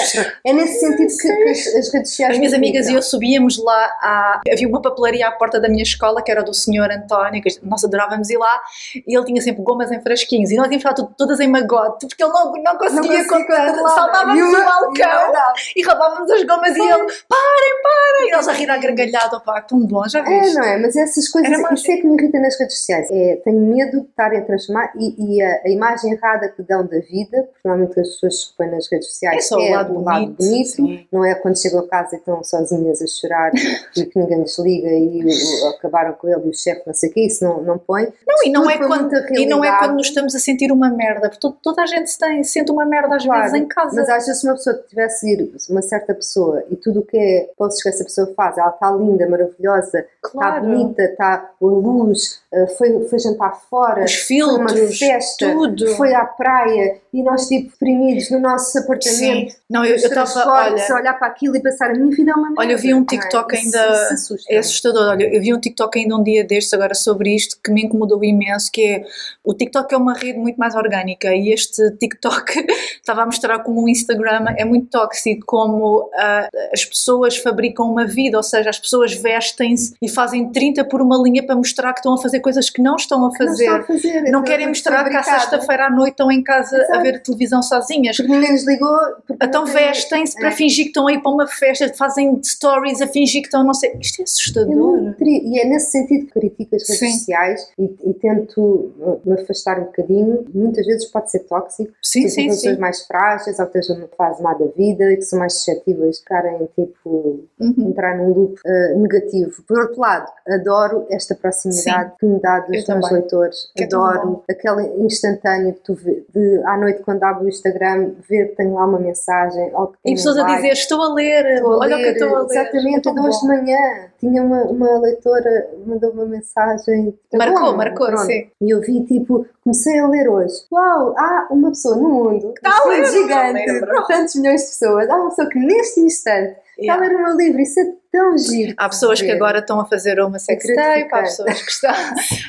É nesse sentido que, que as, as redes sociais. As minhas amigas e eu subíamos lá, à... havia uma papelaria à porta da minha escola, que era do senhor António, que nós adorávamos ir lá, e ele tinha sempre gomas em frasquinhos, e nós íamos lá todas em magote, porque ele não, não conseguia conseguia contar, controlar. saltávamos o balcão, e roubávamos as gomas, e ele, parem, parem, e nós a rir à gargalhada, pá, tão bom, já É, viste? não é? Mas essas coisas, Era isso é que me irrita nas redes sociais. É, tenho medo de estarem a transformar e, e a, a imagem errada que dão da vida, porque normalmente as pessoas se põem nas redes sociais É só o lado bonito, sim. não é quando chegam a casa e estão sozinhas a chorar e que ninguém lhes liga e o- acabaram com ele e o chefe, não sei o quê, isso não, não põe. Não, e não, é quando, e não é quando nos estamos a sentir uma merda, toda a gente se tem, sente uma merda às Claro, vezes em casa. Mas às vezes se uma pessoa tivesse ir, uma certa pessoa e tudo o que é posts que essa pessoa faz, ela está linda, maravilhosa, está Claro. bonita, está a luz, eh, foi, foi jantar fora, Os foi uma filtros, festa, tudo. foi à praia e nós tipo deprimidos no nosso Sim. apartamento. Não, eu estava, a olhar para aquilo e pensar, a minha vida é uma merda. Olha, eu vi um? TikTok Isso- ainda- isso assusta. É assustador. Olha, eu vi um TikTok ainda um dia destes agora sobre isto que me incomodou imenso, que é o TikTok é uma rede muito mais orgânica e este TikTok estava a mostrar como o Instagram é muito tóxico, como ah, as pessoas fabricam uma vida, ou seja, as pessoas vestem-se e fazem 30 por uma linha para mostrar que estão a fazer coisas que não estão a não fazer. estão a fazer, Não é querem mostrar que à sexta-feira à noite estão em casa a Exato. ver televisão sozinhas. Porque ninguém nos ligou. Então não tem- vestem-se para É. fingir que estão aí para uma festa, fazem stories a fingir que estão, não sei. Isto é É assustador. tri- e é nesse sentido que critico as redes Sim. sociais e, e tento uh, me afastar um bocadinho. Muitas vezes pode ser tóxico, Sim, sim, pessoas sim. mais frágeis ou que estejam numa fase má da vida e que são mais suscetíveis de ficarem tipo Uhum. entrar num loop uh, negativo. Por outro lado, adoro esta proximidade que me dá dos Eu meus leitores. Que é adoro aquele instantâneo que tu vê, de à noite quando abro o Instagram ver que tenho lá uma mensagem ou que E pessoas um a dizer, estou a ler, Estou a olha o que estou a ler. Exatamente, É tão então hoje de manhã tinha uma, uma leitora, mandou uma mensagem. Marcou, Bom, marcou, pronto. sim. E eu vi, tipo, comecei a ler hoje. Uau, há uma pessoa no mundo, Está a um mundo gigante, tantos milhões de pessoas, há uma pessoa que neste instante está a Yeah. ler o meu livro, isso é tão giro. Há pessoas que agora estão a fazer uma sextape, há pessoas que estão,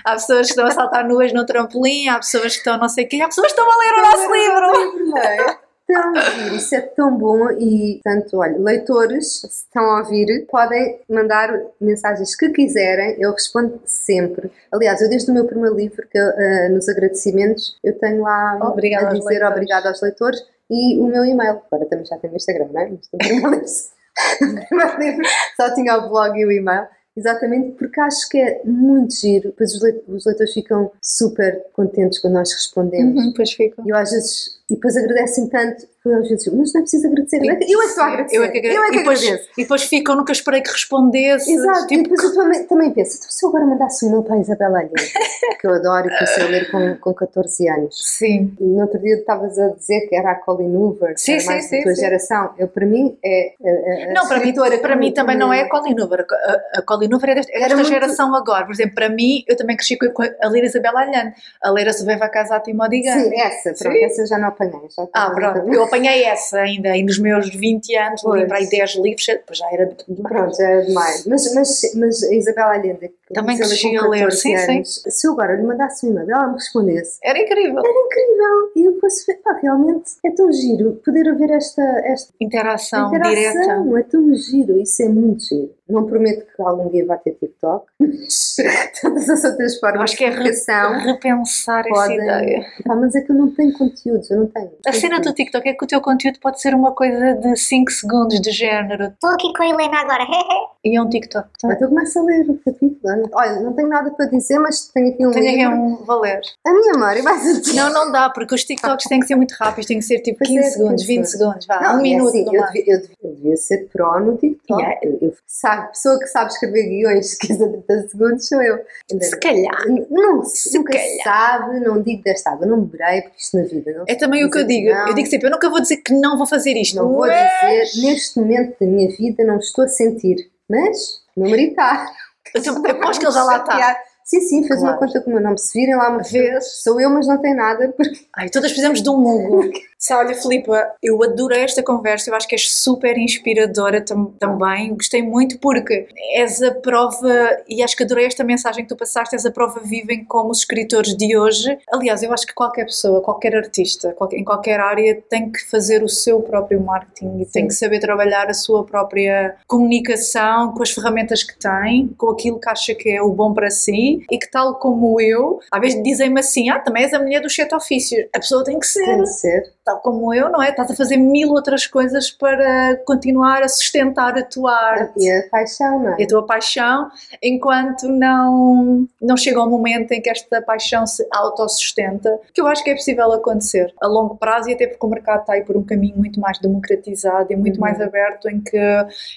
há pessoas que estão a saltar nuas no trampolim, há pessoas que estão não sei o quê, há pessoas que estão a ler o nosso livro. Tão giro, isso é tão bom e, portanto, olha, leitores, se estão a ouvir, podem mandar mensagens que quiserem, eu respondo sempre. Aliás, eu desde o meu primeiro livro, que, uh, nos agradecimentos, eu tenho lá Obrigada a aos dizer leitores. obrigado aos leitores e o meu e-mail. Agora também já tenho o Instagram, não é? Mas no primeiro primeiro livro só tinha o blog e o e-mail. Exatamente, porque acho que é muito giro. Depois os leit- os leitores ficam super contentes quando nós respondemos. Uhum, pois fico. E eu às vezes, e depois agradecem tanto, que às vezes mas não é preciso agradecer, eu é que, eu é que estou a agradecer, Eu é que, agra- eu é que e depois, agradeço. E depois ficam, nunca esperei que respondesse. Exato, e Tipo, depois eu também, também penso, então, se eu agora mandasse um e-mail para a Isabela Allende, que eu adoro e comecei a ler com, com 14 anos. sim. E no outro dia estavas a dizer que era a Colin Hoover, que Sim, era sim, mais sim, da tua sim. geração. Eu, para mim, é a, a, a Não, para mim, para que- mim também que- não é a Colin Hoover. A, a Colin Hoover é desta, é Era desta muito- geração agora. Por exemplo, para mim, eu também cresci com, com a ler Isabela Allende. A ler a Se Bem Vai Casar Timódiga. Sim, essa, pronto, Sim. essa já não apanhei. Já Ah, pronto. Eu apanhei essa ainda. E nos meus 20 anos, li Pois. para aí 10 livros. Depois já era demais. Pronto, já é demais. Mas, mas, mas a Isabela Allende, que Também cresci a ler, 14 sim, sim. anos, se eu agora lhe mandasse um e-mail, ela me respondesse, Era incrível. era incrível. E eu posso ver, pá, realmente é tão giro poder haver esta, esta Interação, direta. interação, é tão giro, isso é muito giro. Não prometo que algum dia vá ter TikTok, mas todas as outras formas acho que é de re- repensar essa podem. ideia. Pá, mas é que eu não tenho conteúdos, eu não tenho. A cena do TikTok é que o teu conteúdo pode ser uma coisa de 5 segundos de género. Estou aqui com a Helena agora. E é um TikTok. Tá? Então começo a ler o capítulo. Olha, não tenho nada para dizer, mas tenho aqui um Tenho aqui livro. um valer. A minha Mari vai. Não, não dá, porque os TikToks têm que ser muito rápidos, têm que ser tipo Pois 15 é, segundos, 15 20 segundos, vá, Não, um é minuto. assim, eu, devia, eu devia- eu devia ser pró no TikTok. Yeah. Eu, eu- sabe, pessoa que sabe escrever guiões que a 30 segundos sou eu. Se calhar. Não, Se nunca calhar. sabe, não digo desta água, não beberei, porque isto na vida não É também o que eu diz digo. não. Eu digo sempre, eu nunca vou dizer que não vou fazer isto. Não vou mas- dizer, neste momento da minha vida não estou a sentir, mas o meu marido está. Eu aposto que ele já lá está. Sim, sim, fez uma Claro. conta com o meu nome. Se virem lá uma Vês? sou eu, mas não tem nada, porque Ai, todas precisamos de um Hugo. Sá, olha, Filipa, eu adorei esta conversa, eu acho que és super inspiradora tam- também, gostei muito porque és a prova, e acho que adorei esta mensagem que tu passaste, és a prova viva em como os escritores de hoje, aliás, eu acho que qualquer pessoa, qualquer artista, qualquer- em qualquer área, tem que fazer o seu próprio marketing e tem que saber trabalhar a sua própria comunicação com as ferramentas que tem, com aquilo que acha que é o bom para si e que tal como eu, às vezes dizem-me assim, ah, também és a mulher dos sete ofícios. A pessoa tem que ser tem de ser. Tal como eu, não é? Estás a fazer mil outras coisas para continuar a sustentar a tua arte E a paixão, não é? e a tua paixão, enquanto não, não chega ao momento em que esta paixão se autossustenta, que eu acho que é possível acontecer a longo prazo e até porque o mercado está aí por um caminho muito mais democratizado e muito Uhum. mais aberto, em que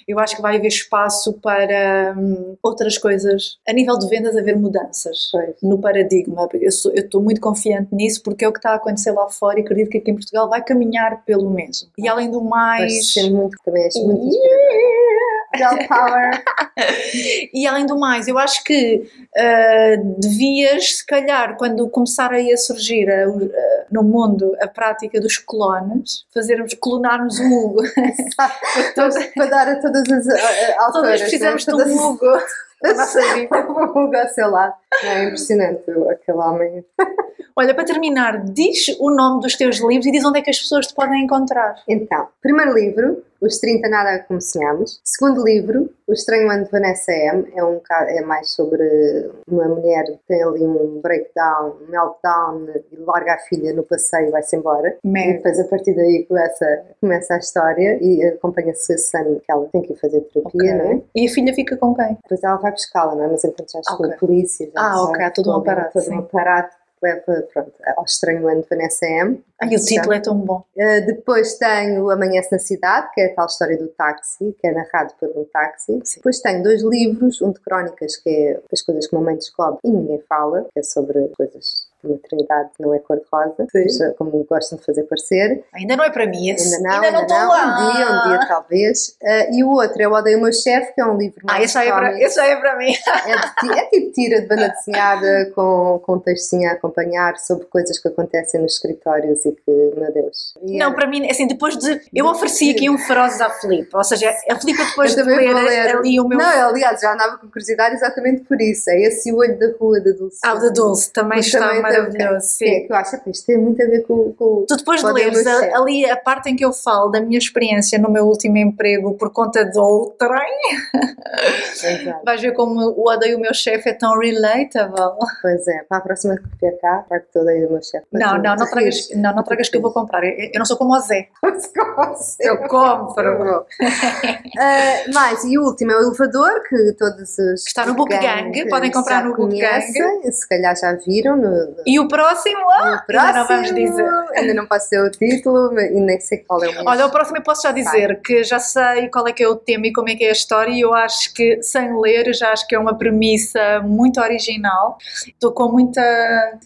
eu acho que vai haver espaço para hum, outras coisas. A nível de vendas, haver mudanças no paradigma. Eu estou muito confiante nisso porque é o que está a acontecer lá fora e acredito que aqui em Portugal vai caminhar pelo mesmo. E além do Mas mais. sempre muito, também és muito. Girl power. E além do mais, eu acho que ah, devias, se calhar, quando começar aí a surgir ah, o- ah, no mundo a prática dos clones, fazermos, clonarmos um Hugo. Todos- para dar a todas as uh, uh, autoras. Todas precisamos de né? um Hugo nossa vida. Um Hugo ao seu lado. É impressionante aquele homem. Olha, para terminar, diz o nome dos teus livros e diz onde é que as pessoas te podem encontrar. Então, primeiro livro, Os 30 Nada Como Sonhamos. Segundo livro, O Estranho Ano de Vanessa M. É, um, é mais sobre uma mulher que tem ali um breakdown, um meltdown e larga a filha no passeio e vai-se embora. E Merda. depois a partir daí começa, começa a história e acompanha-se esse ano que ela tem que ir fazer terapia, não é? E a filha fica com quem? Depois ela vai buscá-la, não é? Mas enquanto já chegou Ok. a polícia. Ah, ok, há todo um aparato, Todo um aparato leva pronto, ao estranho ano de Vanessa M. Ai, o título é tão bom. Uh, depois tenho Amanhece na Cidade, que é a tal história do táxi, que é narrado por um táxi. Sim. Depois tenho dois livros, um de crónicas, que é as coisas que uma mãe descobre e ninguém fala, que é sobre coisas de maternidade não é cor-de-rosa, uh, como gostam de fazer parecer. Ainda não é para mim esse. Ainda não, ainda estou lá. Um dia, um dia talvez. Uh, e o outro é O Odeio o Meu Chefe, que é um livro Ah, mais esse já é para, esse é para mim. É, de é tipo tira de banda desenhada com, com textinho a acompanhar sobre coisas que acontecem nos escritórios e que, meu Deus. E Não, era- para mim, assim, depois de. Eu ofereci aqui um ferozes à Filipe, ou seja, a Filipe depois de ler, ler. ali o meu. Não, aliás, já andava com curiosidade exatamente por isso. É esse o olho da rua da Dulce. Ah, o da Dulce também Mas está também maravilhoso. Que, é Sim. que eu acho que isto tem muito a ver com, com Tu depois de leres a- ali a parte em que eu falo da minha experiência no meu último emprego por conta de outrem, Exato. vais ver como o odeio o meu chefe é tão relatable. Pois é, para a próxima cá, trago toda aí o meu chefe. Não, não, não tragas, não, não tragas que eu vou comprar. Eu, eu não sou como o Zé. Eu compro. Uh, mais, e o último é o elevador, que todos os. Que está no Book Gang, podem comprar no Book Gang. conhecem, Se calhar já viram no, E o próximo, ah, no ainda não vamos próximo. dizer. Ainda não posso ter o título mas- e nem sei qual é o meu. Olha, o próximo eu posso já dizer que já sei qual é que é o tema e como é que é a história e eu acho que, sem ler, já acho que é uma premissa muito original. Estou com muita...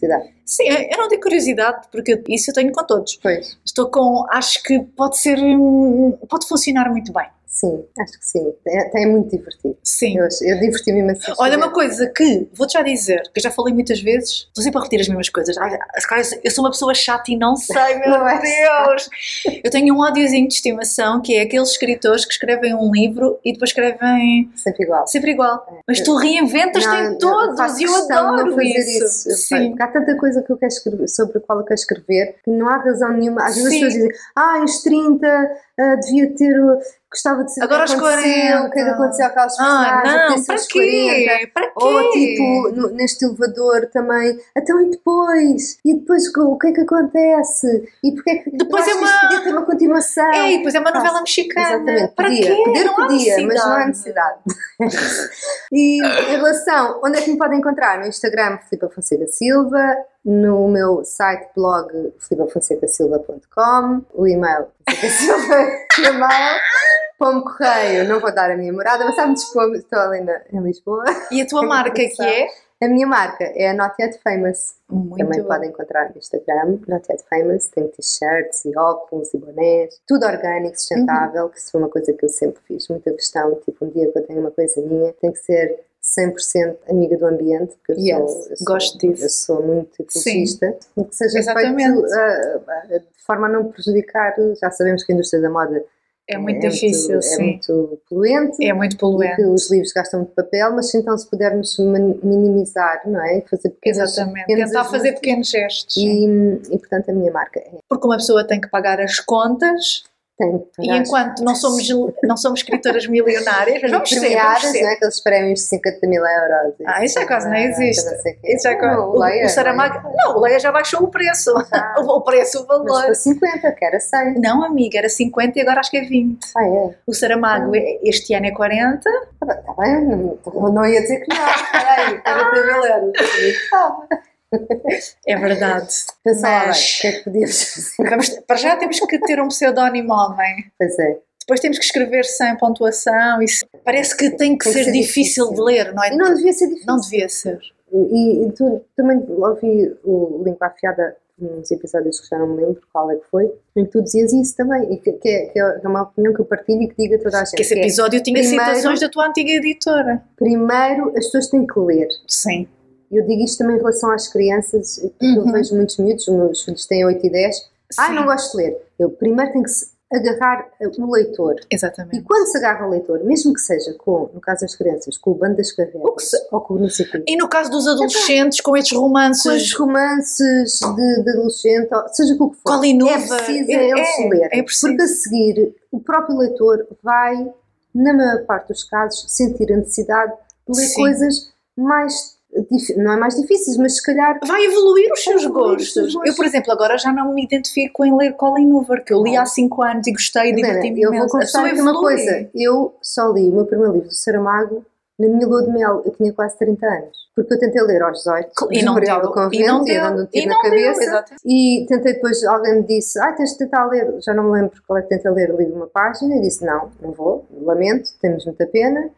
Cidade. Sim, eu não tenho curiosidade, porque isso eu tenho com todos. Pois, Estou com... Acho que pode ser... hum, Pode funcionar muito bem. Sim, acho que sim. É, é muito divertido. Sim. Eu, eu diverti-me imenso. Olha, uma coisa que vou-te já dizer, que eu já falei muitas vezes, estou sempre a repetir as mesmas coisas. Ai, eu sou uma pessoa chata e não sei, meu Não é Deus! Eu tenho um ódiozinho de estimação que é aqueles escritores que escrevem um livro e depois escrevem Sempre igual. sempre igual. Mas tu reinventas-te em todos e eu adoro fazer isso. Eu Sim. Porque há tanta coisa que eu quero escrever, sobre a qual eu quero escrever que não há razão nenhuma. Às vezes as pessoas dizem, ah, aos 30 ah, devia ter, gostava de saber Agora o que aconteceu, 40. o que é que aconteceu àquelas Ah, personagens, não, ter para seus 40. quê? Para quê? Ou tipo, no- neste elevador também, então e depois? E depois o que é que acontece? E porque é que Depois é uma- podia ter uma continuação? É, e depois é uma novela mexicana. Exatamente, Para podia. quê? Poder Não podia, mas não há necessidade. e em relação, onde é que me podem encontrar? No Instagram, Filipa Fonseca Silva, no meu site blog filipafonsecasilva.com, o e-mail fonsecasilva, e-mail, como correio, não vou dar a minha morada, mas sabe dispor, estou ali na, em Lisboa. E a tua marca que é? A minha marca é a Not Yet Famous. Muito Também bem. podem encontrar no Instagram, Not Yet Famous, tem t-shirts e óculos e bonés, tudo orgânico, sustentável, que isso foi uma coisa que eu sempre fiz, muita questão, tipo um dia que eu tenho uma coisa minha, tem que ser 100% amiga do ambiente, porque eu, Yes, sou, eu, sou, gosto disso. eu sou muito ecologista, e que seja Exatamente. feito ah, ah, de forma a não prejudicar, já sabemos que a indústria da moda É muito difícil, é sim. muito poluente, É muito poluente. os livros gastam muito papel, mas então se pudermos minimizar, não é? Fazer pequenas, Exatamente. pequenos Tentar fazer pequenos gestos. sim. E, e portanto a minha marca é. Porque uma pessoa tem que pagar as contas Tem e enquanto não somos, não somos escritoras milionárias, mas vamos ser, vamos ser. não é? Aqueles prémios de 50 mil euros. Ah, isso é quase não Ah, existe. Isso é quase- o, Leia, o Saramago. Leia. Não, o Leia já baixou o preço. Já. O, preço, o Mas valor. para 50, que era 100. Não, amiga, era 50 e agora acho que é 20. Ah, é? O Saramago é- este ano é 40. Está bem, não, não ia dizer que não. Espera aí, 40 mil euros. É verdade. Pensa lá bem, Mas- o que é que podíamos fazer? Vamos, para já temos que ter um pseudónimo homem. Pois é. Depois temos que escrever sem pontuação. Isso parece que tem que Tem ser, ser difícil, difícil. de ler, não é? Não devia ser difícil. Não devia ser. E, e tu também ouvi o Língua Afiada uns episódios que já não me lembro qual é que foi, em que tu dizias isso também, e que, que é, que é uma opinião que eu partilho e que diga a toda a gente. Que esse que é, episódio tinha primeiro- citações da tua antiga editora. primeiro, as pessoas têm que ler. Sim. Eu digo isto também em relação às crianças, porque eu Uhum. vejo muitos miúdos, os meus filhos têm 8 e 10. Ai, Sim. não gosto de ler. Eu primeiro tenho que se agarrar o leitor. E Exatamente. quando se agarra ao leitor, mesmo que seja com, no caso das crianças, com o bando das O carreiras, se- ou com o o quê, E no caso dos adolescentes, com estes romances. com os romances de, de adolescente, seja com o que for. Colinuva. É preciso É- eles é, lerem. é preciso. Porque a seguir, o próprio leitor vai, na maior parte dos casos, sentir a necessidade de ler Sim. coisas mais, não é mais difíceis, mas se calhar Vai evoluir os seus gostos. Eu, por exemplo, agora já não me identifico em ler Colin Hoover, que eu li há 5 anos e gostei e Helena, diverti-me eu vou confessar uma coisa. Eu só li o meu primeiro livro do Saramago na minha lua de mel. Eu tinha quase 30 anos. Porque eu tentei ler aos 18, E não Memorial deu. do Convento, E não ia dando um deu. tiro na deu. cabeça. Exatamente. E tentei depois, alguém me disse, ah, tens de tentar ler, já não me lembro qual é que tentei ler, li uma página, e disse, não, não vou, lamento, temos muita pena.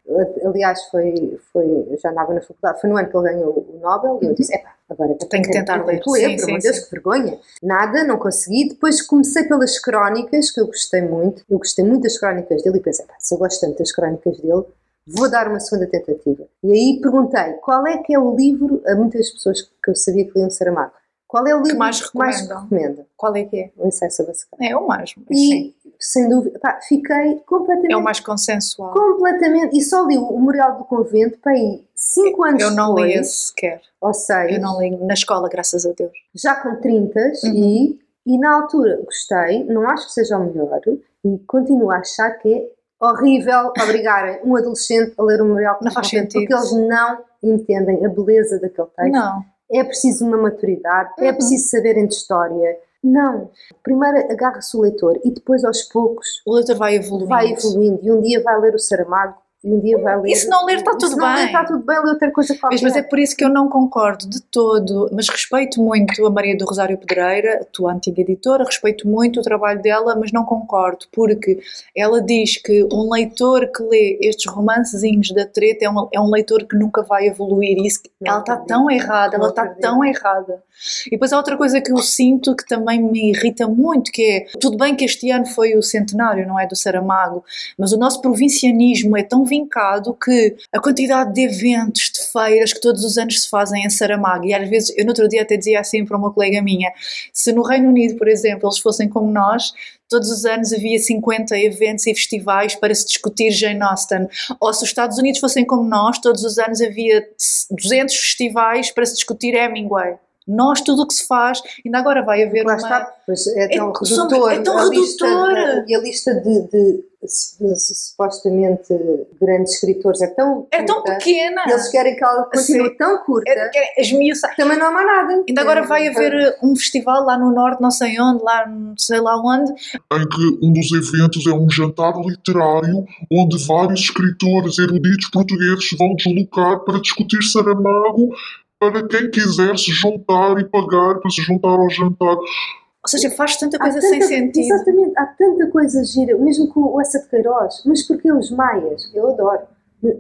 Aliás, foi, foi, eu já andava na faculdade, foi no ano que ele ganhou o Nobel, e eu disse, epá, agora Uhum. Tenho que tentar tenho ler. que ler, pelo amor de Deus, sim. que vergonha. Nada, não consegui. Depois comecei pelas crónicas, que eu gostei muito, eu gostei muito das crónicas dele, e pensei, pá, se eu gosto tanto das crónicas dele, vou dar uma segunda tentativa. E aí perguntei qual é que é o livro, a muitas pessoas que eu sabia que liam Saramago, qual é o livro mais que mais recomenda? Qual é que é? O ensaio sobre a. É o mais, sim. E, sem dúvida, pá, fiquei completamente, É o mais consensual. completamente, e só li o Memorial do Convento para aí 5 anos Eu não li depois, esse sequer. ou seja, Eu não li na escola, graças a Deus. já com 30 Uhum. e, e na altura gostei, não acho que seja o melhor e continuo a achar que é horrível obrigarem um adolescente a ler o Memorial do Não faz Convento porque sentido. eles não entendem a beleza daquele texto. Não. É preciso uma maturidade, é Uhum. preciso saberem de história. Não. Primeiro agarra-se o leitor e depois aos poucos O leitor vai evoluindo. vai evoluindo e um dia vai ler o Saramago e um dia vai ler. Se não ler, está tudo se não ler, bem. está tudo bem, lê outra coisa qualquer. Mas, mas é por isso que eu não concordo de todo, mas respeito muito a Maria do Rosário Pedreira, a tua antiga editora, respeito muito o trabalho dela, mas não concordo, porque ela diz que um leitor que lê estes romancezinhos da treta é um, é um leitor que nunca vai evoluir. E isso, Não ela está tão errada, ela está tão errada. E depois há outra coisa que eu sinto que também me irrita muito, que é, tudo bem que este ano foi o centenário, não é, do Saramago, mas o nosso provincianismo é tão vincado que a quantidade de eventos, de feiras que todos os anos se fazem em Saramago, e às vezes, eu no outro dia até dizia assim para uma colega minha, se no Reino Unido, por exemplo, eles fossem como nós, todos os anos havia 50 eventos e festivais para se discutir Jane Austen, ou se os Estados Unidos fossem como nós, todos os anos havia 200 festivais para se discutir Hemingway. Nós, tudo o que se faz, ainda agora vai haver Lá uma... está, pois é tão É- redutor. é tão a lista redutor. de- e a lista de, de su- supostamente grandes escritores é tão É tão curta, pequena. eles querem que ela continue Sim. tão curta É, é, também não há mais nada. Ainda agora É, vai haver um festival lá no norte, não sei onde, lá não sei lá onde, em que um dos eventos é um jantar literário onde vários escritores eruditos portugueses vão deslocar para discutir Saramago para quem quiser se juntar e pagar para se juntar ao jantar. ou seja, faz tanta coisa tanta- sem sentido. Exatamente, há tanta coisa gira, mesmo com o Essa de Queiroz. Mas porquê os Maias? Eu adoro.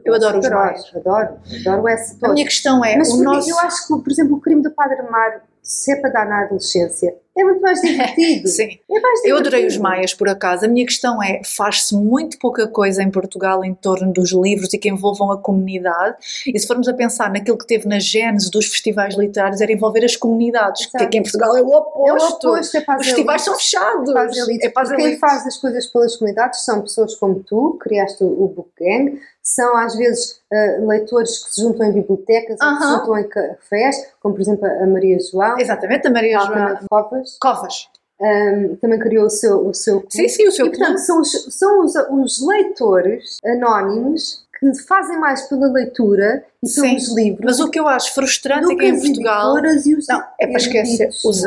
Eu adoro de os Queiroz, Maias. Adoro, adoro o Essa A todo. minha questão é, Mas o nosso... eu acho que, por exemplo, o crime do Padre Amaro, se é para dar na adolescência, é muito mais divertido. Sim. É mais divertido. Eu adorei os Maias, por acaso. A minha questão é: faz-se muito pouca coisa em Portugal em torno dos livros e que envolvam a comunidade. E se formos a pensar naquilo que teve na gênese dos festivais literários, era envolver as comunidades, que Exato. aqui em Portugal é o É o oposto. oposto, é para Os festivais são fechados. Para. É para Quem faz as coisas pelas comunidades são pessoas como tu, criaste o, Book Gang, são às vezes ah, leitores que se juntam em bibliotecas ou que se juntam em cafés, como por exemplo a Maria João, Exatamente, a Maria Alcana Covas, Covas. Ahm, também criou o seu, o seu clube. Sim, sim, o seu e portanto são, os, são os, os leitores anónimos que fazem mais pela leitura e Sim, pelos livros Mas o que eu acho frustrante é que em Portugal. editoras e os Não, é para esquecer. Os-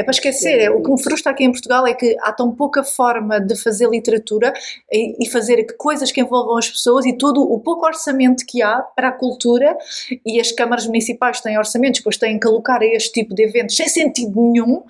é? é para esquecer. É, o que me frustra aqui em Portugal é que há tão pouca forma de fazer literatura e, e fazer coisas que envolvam as pessoas e todo o pouco orçamento que há para a cultura e as câmaras municipais têm orçamentos, depois têm que alocar a este tipo de eventos sem sentido nenhum.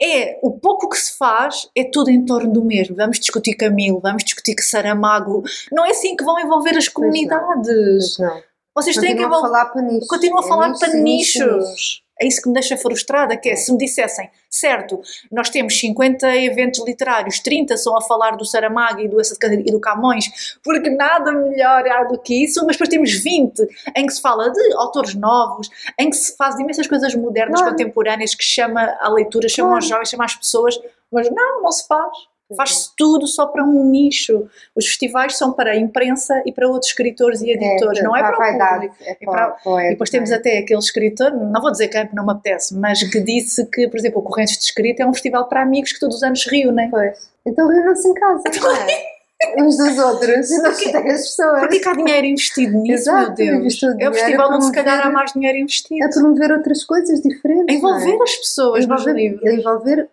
É o pouco que se faz é tudo em torno do mesmo. Vamos discutir Camilo, vamos discutir que Saramago. Não é assim que vão envolver as Pois não. comunidades. Mas não. Vocês têm que Continuam a envolver. falar para nichos. Continuo a É falar para é é nichos. nichos. É isso que me deixa frustrada, que é se me dissessem, certo, nós temos 50 eventos literários, 30 são a falar do Saramago e do, e do Camões, porque nada melhor há do que isso, mas depois temos 20 em que se fala de autores novos, em que se faz imensas coisas modernas, Claro. contemporâneas, que chama a leitura, chama Claro. aos jovens, chama às pessoas, mas não, não se faz. Pois Faz-se tudo só para um nicho. Os festivais são para a imprensa e para outros escritores e editores, não é para, a o público. É É para, para- para E depois temos é? até aquele escritor, não vou dizer quem, porque não me apetece, mas que disse que, por exemplo, o Correntes de Escrita é um festival para amigos que todos os anos reúnem. Pois. Então reúnam-se em casa, é? Uns dos outros, e chateiam as pessoas. Porquê que há dinheiro investido nisso, Exato, meu Deus? É o festival onde se calhar há mais dinheiro investido. A promover outras coisas diferentes. A envolver é? as pessoas envolver, envolver,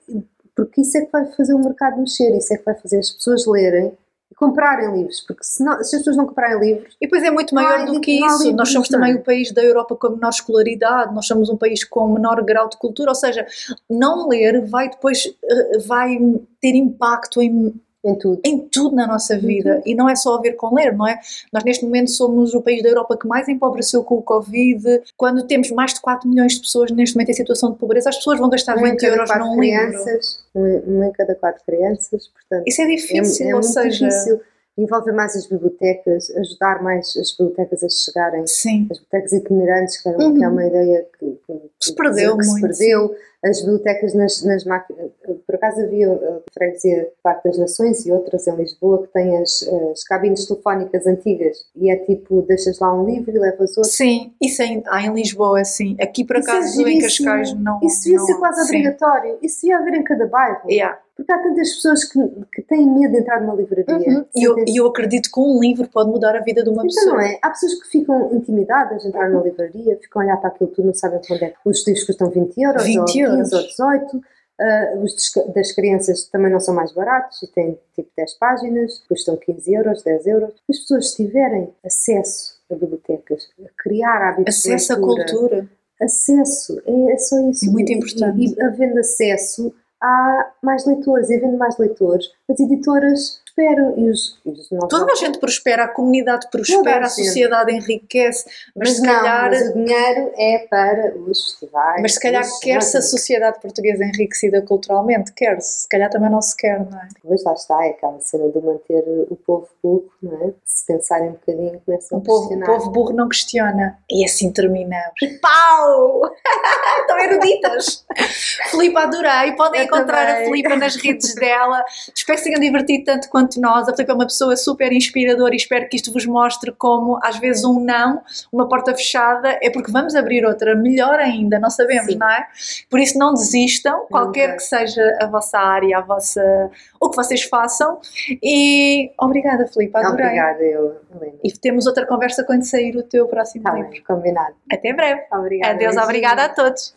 porque isso é que vai fazer o mercado mexer, isso é que vai fazer as pessoas lerem e comprarem livros, porque se, não, se as pessoas não comprarem livros, E depois é muito maior do li- que isso. livros, Nós somos não é? também o país da Europa com menor escolaridade, nós somos um país com menor grau de cultura, ou seja, não ler vai depois eh, vai ter impacto em em tudo. em tudo na nossa vida e não é só a ver com ler, não é? Nós neste momento somos o país da Europa que mais empobreceu com o Covid. Quando temos mais de 4 milhões de pessoas neste momento em situação de pobreza, as pessoas vão gastar em 20 cada euros num livro. crianças, uma, uma em cada quatro crianças, portanto, Isso é é, difícil, é ou muito seja, difícil. envolver mais as bibliotecas, ajudar mais as bibliotecas a chegarem, Sim. as bibliotecas itinerantes, que, Uhum. é uma ideia que, que- Se que- perdeu que se muito. perdeu, as bibliotecas nas, nas máquinas, por acaso havia a freguesia Parque das Nações e outras em Lisboa que têm as, as cabines telefónicas antigas e é tipo, deixas lá um livro e levas outro. Sim, isso em, há em Lisboa, sim. Aqui por é acaso em giríssimo. Cascais não. Isso devia não, ser quase sim. obrigatório. Isso devia haver em cada bairro. Yeah. Porque há tantas pessoas que, que têm medo de entrar numa livraria. Uhum. E eu, eu acredito que um livro pode mudar a vida de uma Então pessoa. não é? Há pessoas que ficam intimidadas de entrar numa livraria, ficam a olhar para aquilo tudo, não sabem quando é. Os livros custam 20 euros, 20 ou 15 euros. ou 18. Ah, os das crianças também não são mais baratos e têm tipo 10 páginas, custam 15 euros, 10 euros. As pessoas tiverem acesso a bibliotecas, a criar hábitos de Acesso à cultura. acesso, é, é só isso. É muito importante. E, e havendo acesso, há mais leitores, e havendo mais leitores, as editoras esperam e os, e Toda a gente prospera, a comunidade prospera, a sociedade enriquece, mas, Mas, se não, calhar. mas o dinheiro é para os festivais. Mas se calhar quer-se a sociedade portuguesa enriquecida culturalmente, quer-se. Se calhar também não se quer, não é? Pois lá está, é aquela cena de manter o povo burro, não é? Se pensarem um bocadinho, começam O a povo, o questionar. povo burro não questiona. E assim terminamos. Pau! Estão eruditas! Filipa, adorei. Podem Encontrar a também. Filipa nas redes dela. Espero que se tenham divertido tanto quanto nós. A Filipa é uma pessoa super inspiradora e espero que isto vos mostre como, às vezes, um não, uma porta fechada, é porque vamos abrir outra, melhor ainda, não sabemos, Sim. não é? Por isso, não desistam, qualquer que seja a vossa área, a vossa, o que vocês façam. E obrigada, Filipa, adorei. Obrigada, eu. E temos outra conversa quando sair o teu próximo Está livro. bem, combinado. Até breve. Obrigada. Adeus, beijinho. obrigada a todos.